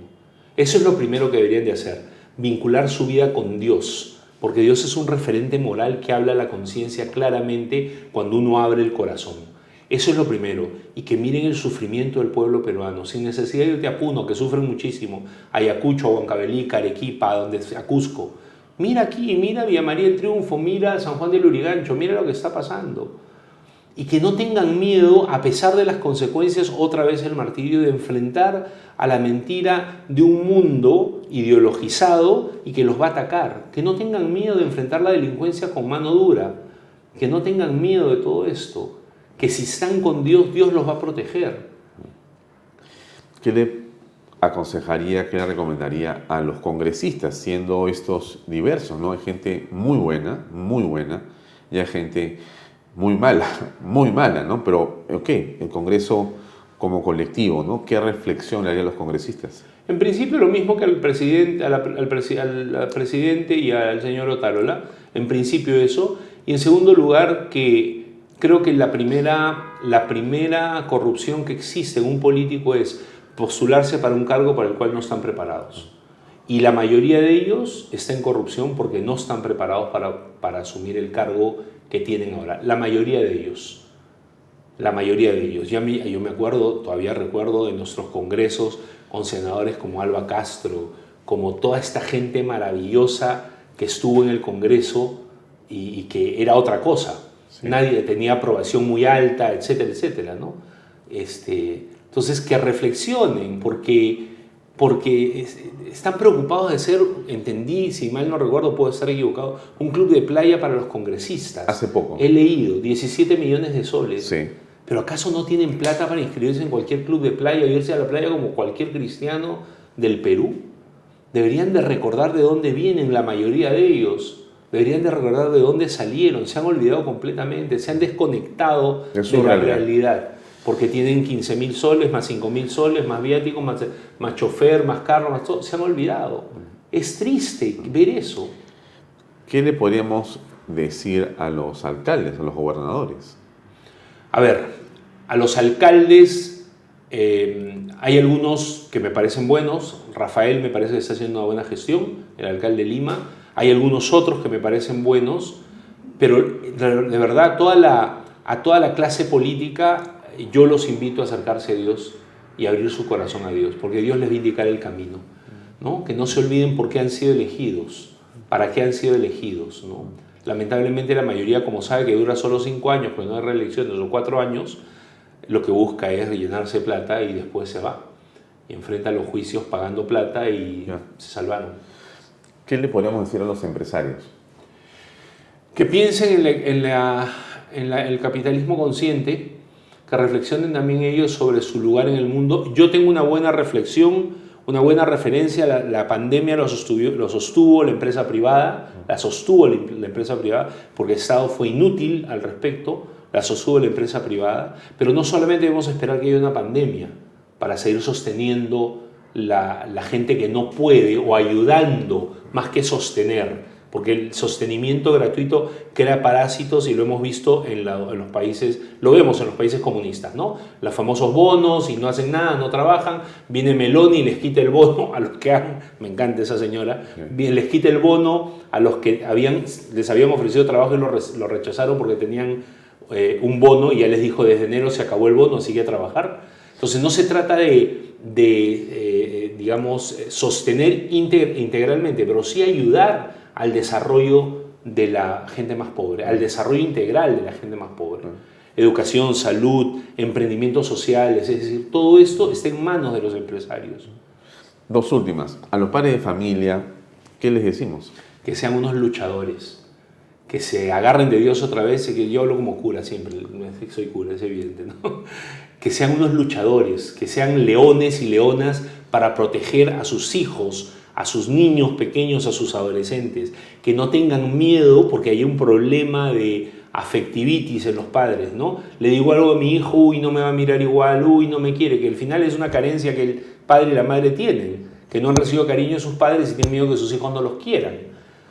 Eso es lo primero que deberían de hacer, vincular su vida con Dios, porque Dios es un referente moral que habla a la conciencia claramente cuando uno abre el corazón. Eso es lo primero. Y que miren el sufrimiento del pueblo peruano, sin necesidad de irte a Puno, que sufren muchísimo, Ayacucho, a Huancavelica, Arequipa, donde, a Cusco. Mira aquí, mira Villa María el Triunfo, mira San Juan del Urigancho, mira lo que está pasando. Y que no tengan miedo, a pesar de las consecuencias, otra vez el martirio, de enfrentar a la mentira de un mundo ideologizado y que los va a atacar. Que no tengan miedo de enfrentar la delincuencia con mano dura. Que no tengan miedo de todo esto. Que si están con Dios, Dios los va a proteger. ¿Qué le aconsejaría, qué le recomendaría a los congresistas, siendo estos diversos? ¿no? Hay gente muy buena, muy buena, y hay gente muy mala, (laughs) muy mala, ¿no? Pero, ok, el Congreso como colectivo, ¿no? ¿Qué reflexión le haría a los congresistas? En principio lo mismo que al presidente, al, al presi- al- al presidente y al señor Otárola. En principio eso. Y en segundo lugar que creo que la primera, la primera corrupción que existe en un político es postularse para un cargo para el cual no están preparados. Y la mayoría de ellos está en corrupción porque no están preparados para, para asumir el cargo que tienen ahora. La mayoría de ellos. La mayoría de ellos. Ya me- yo me acuerdo, todavía recuerdo de nuestros congresos con senadores como Alba Castro, como toda esta gente maravillosa que estuvo en el Congreso y, y que era otra cosa. Nadie tenía aprobación muy alta, etcétera, etcétera, ¿no? Este, entonces, que reflexionen, porque, porque es- están preocupados de ser, entendí, si mal no recuerdo, puedo estar equivocado, un club de playa para los congresistas. Hace poco. He leído, 17 millones de soles. Sí. ¿Pero acaso no tienen plata para inscribirse en cualquier club de playa o irse a la playa como cualquier cristiano del Perú? Deberían de recordar de dónde vienen la mayoría de ellos. Deberían de recordar de dónde salieron. Se han olvidado completamente, se han desconectado De la realidad. realidad. Porque tienen 15 mil soles, más 5 mil soles, más viáticos, más, más chofer, más carro, más todo. Se han olvidado. Es triste ver eso. ¿Qué le podríamos decir a los alcaldes, a los gobernadores? A ver, a los alcaldes eh, hay algunos que me parecen buenos. Rafael me parece que está haciendo una buena gestión, el alcalde de Lima. Hay algunos otros que me parecen buenos, pero de, verdad toda la, a toda la clase política yo los invito a acercarse a Dios y abrir su corazón a Dios, porque Dios les va a indicar el camino. ¿no? Que no se olviden por qué han sido elegidos, para qué han sido elegidos. ¿no? Lamentablemente la mayoría, como sabe que dura solo cinco años, pues no hay reelecciones o cuatro años, lo que busca es rellenarse plata y después se va. Y enfrenta los juicios pagando plata y Ya. se salvaron. ¿Qué le podríamos decir a los empresarios? Que piensen en, el capitalismo consciente, que reflexionen también ellos sobre su lugar en el mundo. Yo tengo una buena reflexión, una buena referencia, la, la pandemia lo sostuvo, lo sostuvo, la empresa privada, la sostuvo la, empresa privada, porque el Estado fue inútil al respecto, la sostuvo la empresa privada, pero no solamente debemos esperar que haya una pandemia para seguir sosteniendo la gente que no puede o ayudando más que sostener porque el sostenimiento gratuito crea parásitos y lo hemos visto en, la, en, los países, lo vemos en los países comunistas, ¿no? Los famosos bonos y no hacen nada, no trabajan, viene Meloni y les quita el bono a los que han, me encanta esa señora, bien, les quita el bono a los que habían, les habían ofrecido trabajo y lo, lo rechazaron porque tenían eh, un bono y ya les dijo desde enero se acabó el bono, sigue a trabajar. Entonces no se trata de, de eh, digamos, sostener integralmente, pero sí ayudar al desarrollo de la gente más pobre, al desarrollo integral de la gente más pobre. Educación, salud, emprendimientos sociales, es decir, todo esto está en manos de los empresarios. Dos últimas. A los padres de familia, ¿qué les decimos? Que sean unos luchadores, que se agarren de Dios otra vez, que yo hablo como cura siempre, soy cura, es evidente, ¿no? Que sean unos luchadores, que sean leones y leonas para proteger a sus hijos, a sus niños pequeños, a sus adolescentes, que no tengan miedo porque hay un problema de afectivitis en los padres, ¿no? Le digo algo a mi hijo, uy, no me va a mirar igual, uy, no me quiere, que al final es una carencia que el padre y la madre tienen, que no han recibido cariño de sus padres y tienen miedo que sus hijos no los quieran.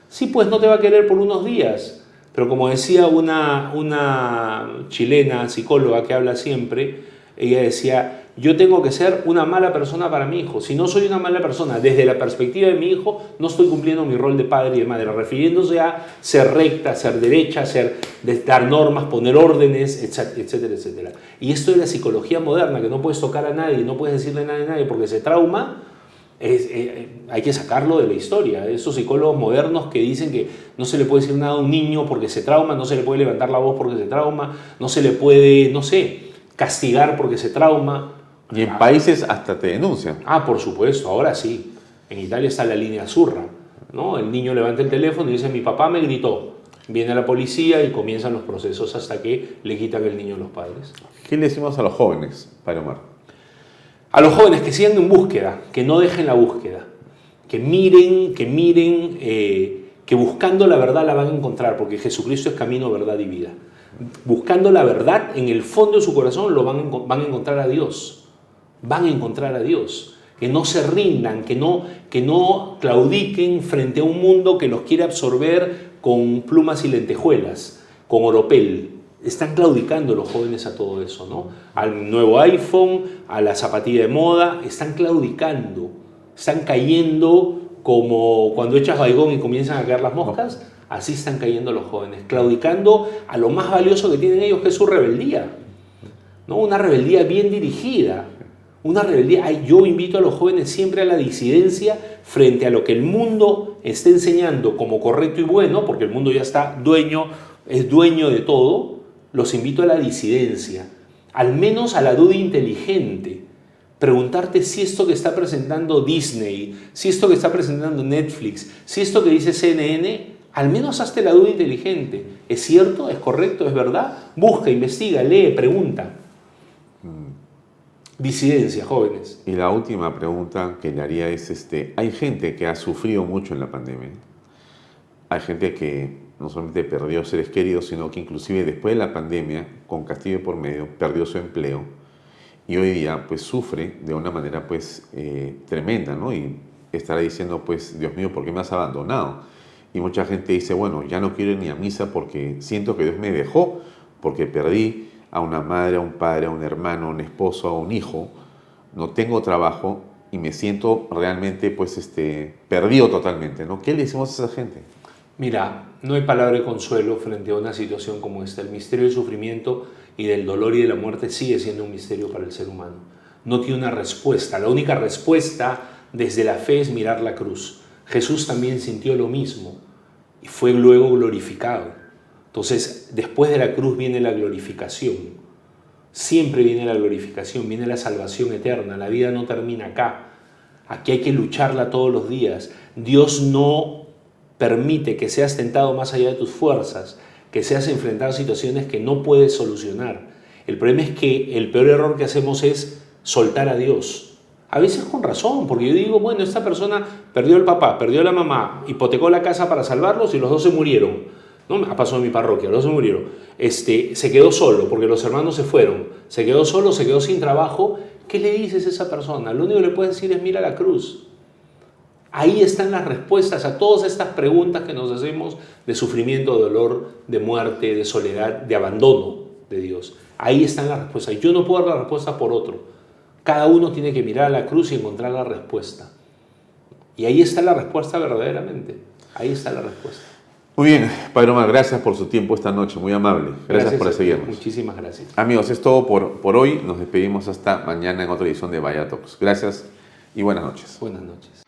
Sí, pues no te va a querer por unos días, pero como decía una, una chilena psicóloga que habla siempre, ella decía, yo tengo que ser una mala persona para mi hijo. Si no soy una mala persona desde la perspectiva de mi hijo, no estoy cumpliendo mi rol de padre y de madre, refiriéndose a ser recta, ser derecha, ser, dar normas, poner órdenes, etcétera, etcétera. Y esto es la psicología moderna, que no puedes tocar a nadie, no puedes decirle nada a nadie porque ese trauma es, eh, hay que sacarlo de la historia. Esos psicólogos modernos que dicen que no se le puede decir nada a un niño porque se trauma, no se le puede levantar la voz porque se trauma, no se le puede, no sé, castigar porque se trauma. Y en países hasta te denuncian. Ah, por supuesto, ahora sí. En Italia está la línea Zurra. ¿no? El niño levanta el teléfono y dice, mi papá me gritó. Viene la policía y comienzan los procesos hasta que le quitan el niño a los padres. ¿Qué le decimos a los jóvenes, Palomar? A los jóvenes que sigan en búsqueda, que no dejen la búsqueda, que miren, que miren, eh, que buscando la verdad la van a encontrar, porque Jesucristo es camino, verdad y vida. Buscando la verdad, en el fondo de su corazón lo van, van a encontrar a Dios van a encontrar a Dios. Que no se rindan, que no, que no claudiquen frente a un mundo que los quiere absorber con plumas y lentejuelas, con oropel. Están claudicando los jóvenes a todo eso, ¿no? Al nuevo iPhone, a la zapatilla de moda, están claudicando, están cayendo como cuando echas baigón y comienzan a caer las moscas, así están cayendo los jóvenes, claudicando a lo más valioso que tienen ellos, que es su rebeldía. ¿no? Una rebeldía bien dirigida, una rebeldía. Yo invito a los jóvenes siempre a la disidencia frente a lo que el mundo está enseñando como correcto y bueno, porque el mundo ya está dueño, es dueño de todo. Los invito a la disidencia, al menos a la duda inteligente. Preguntarte si esto que está presentando Disney, si esto que está presentando Netflix, si esto que dice CNN, al menos hazte la duda inteligente. ¿Es cierto? ¿Es correcto? ¿Es verdad? Busca, investiga, lee, pregunta. Disidencia, jóvenes. Y la última pregunta que le haría es, este, hay gente que ha sufrido mucho en la pandemia. Hay gente que no solamente perdió seres queridos, sino que inclusive después de la pandemia, con castigo por medio, perdió su empleo y hoy día pues sufre de una manera pues eh, tremenda, ¿no? Y estará diciendo pues, Dios mío, ¿por qué me has abandonado? Y mucha gente dice, bueno, ya no quiero ir ni a misa porque siento que Dios me dejó, porque perdí a una madre, a un padre, a un hermano, a un esposo, a un hijo, no tengo trabajo y me siento realmente pues este, perdido totalmente, ¿no? ¿Qué le decimos a esa gente? Mira, no hay palabra de consuelo frente a una situación como esta. El misterio del sufrimiento y del dolor y de la muerte sigue siendo un misterio para el ser humano. No tiene una respuesta. La única respuesta desde la fe es mirar la cruz. Jesús también sintió lo mismo y fue luego glorificado. Entonces, después de la cruz viene la glorificación. Siempre viene la glorificación, viene la salvación eterna. La vida no termina acá. Aquí hay que lucharla todos los días. Dios no permite que seas tentado más allá de tus fuerzas, que seas enfrentado a situaciones que no puedes solucionar. El problema es que el peor error que hacemos es soltar a Dios. A veces con razón, porque yo digo, bueno, esta persona perdió el papá, perdió la mamá, hipotecó la casa para salvarlos y los dos se murieron. ¿no? Pasado en mi parroquia, los dos se murieron. Este, se quedó solo porque los hermanos se fueron. Se quedó solo, se quedó sin trabajo. ¿Qué le dices a esa persona? Lo único que le puedes decir es mira la cruz. Ahí están las respuestas a todas estas preguntas que nos hacemos de sufrimiento, de dolor, de muerte, de soledad, de abandono de Dios. Ahí están las respuestas. Yo no puedo dar la respuesta por otro. Cada uno tiene que mirar a la cruz y encontrar la respuesta. Y ahí está la respuesta verdaderamente. Ahí está la respuesta. Muy bien, Padre Omar, gracias por su tiempo esta noche, muy amable. Gracias, por seguirnos. Muchísimas gracias. Amigos, es todo por, por hoy. Nos despedimos hasta mañana en otra edición de Vaya Talks. Gracias y buenas noches. Buenas noches.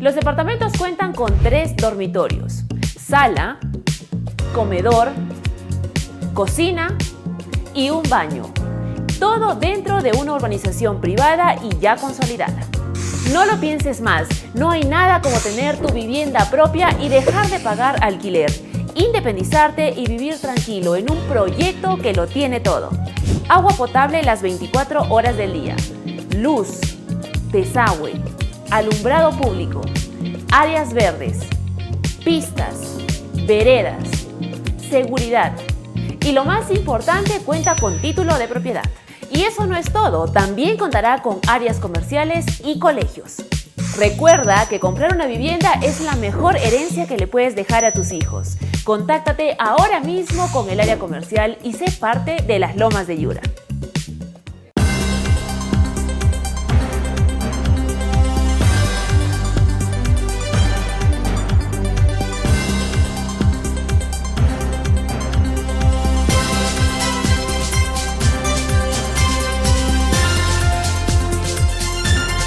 Los departamentos cuentan con tres dormitorios, sala, comedor, cocina y un baño. Todo dentro de una urbanización privada y ya consolidada. No lo pienses más, no hay nada como tener tu vivienda propia y dejar de pagar alquiler, independizarte y vivir tranquilo en un proyecto que lo tiene todo. Agua potable las 24 horas del día, luz, desagüe, alumbrado público, áreas verdes, pistas, veredas, seguridad y lo más importante cuenta con título de propiedad. Y eso no es todo, también contará con áreas comerciales y colegios. Recuerda que comprar una vivienda es la mejor herencia que le puedes dejar a tus hijos. Contáctate ahora mismo con el área comercial y sé parte de las Lomas de Yura.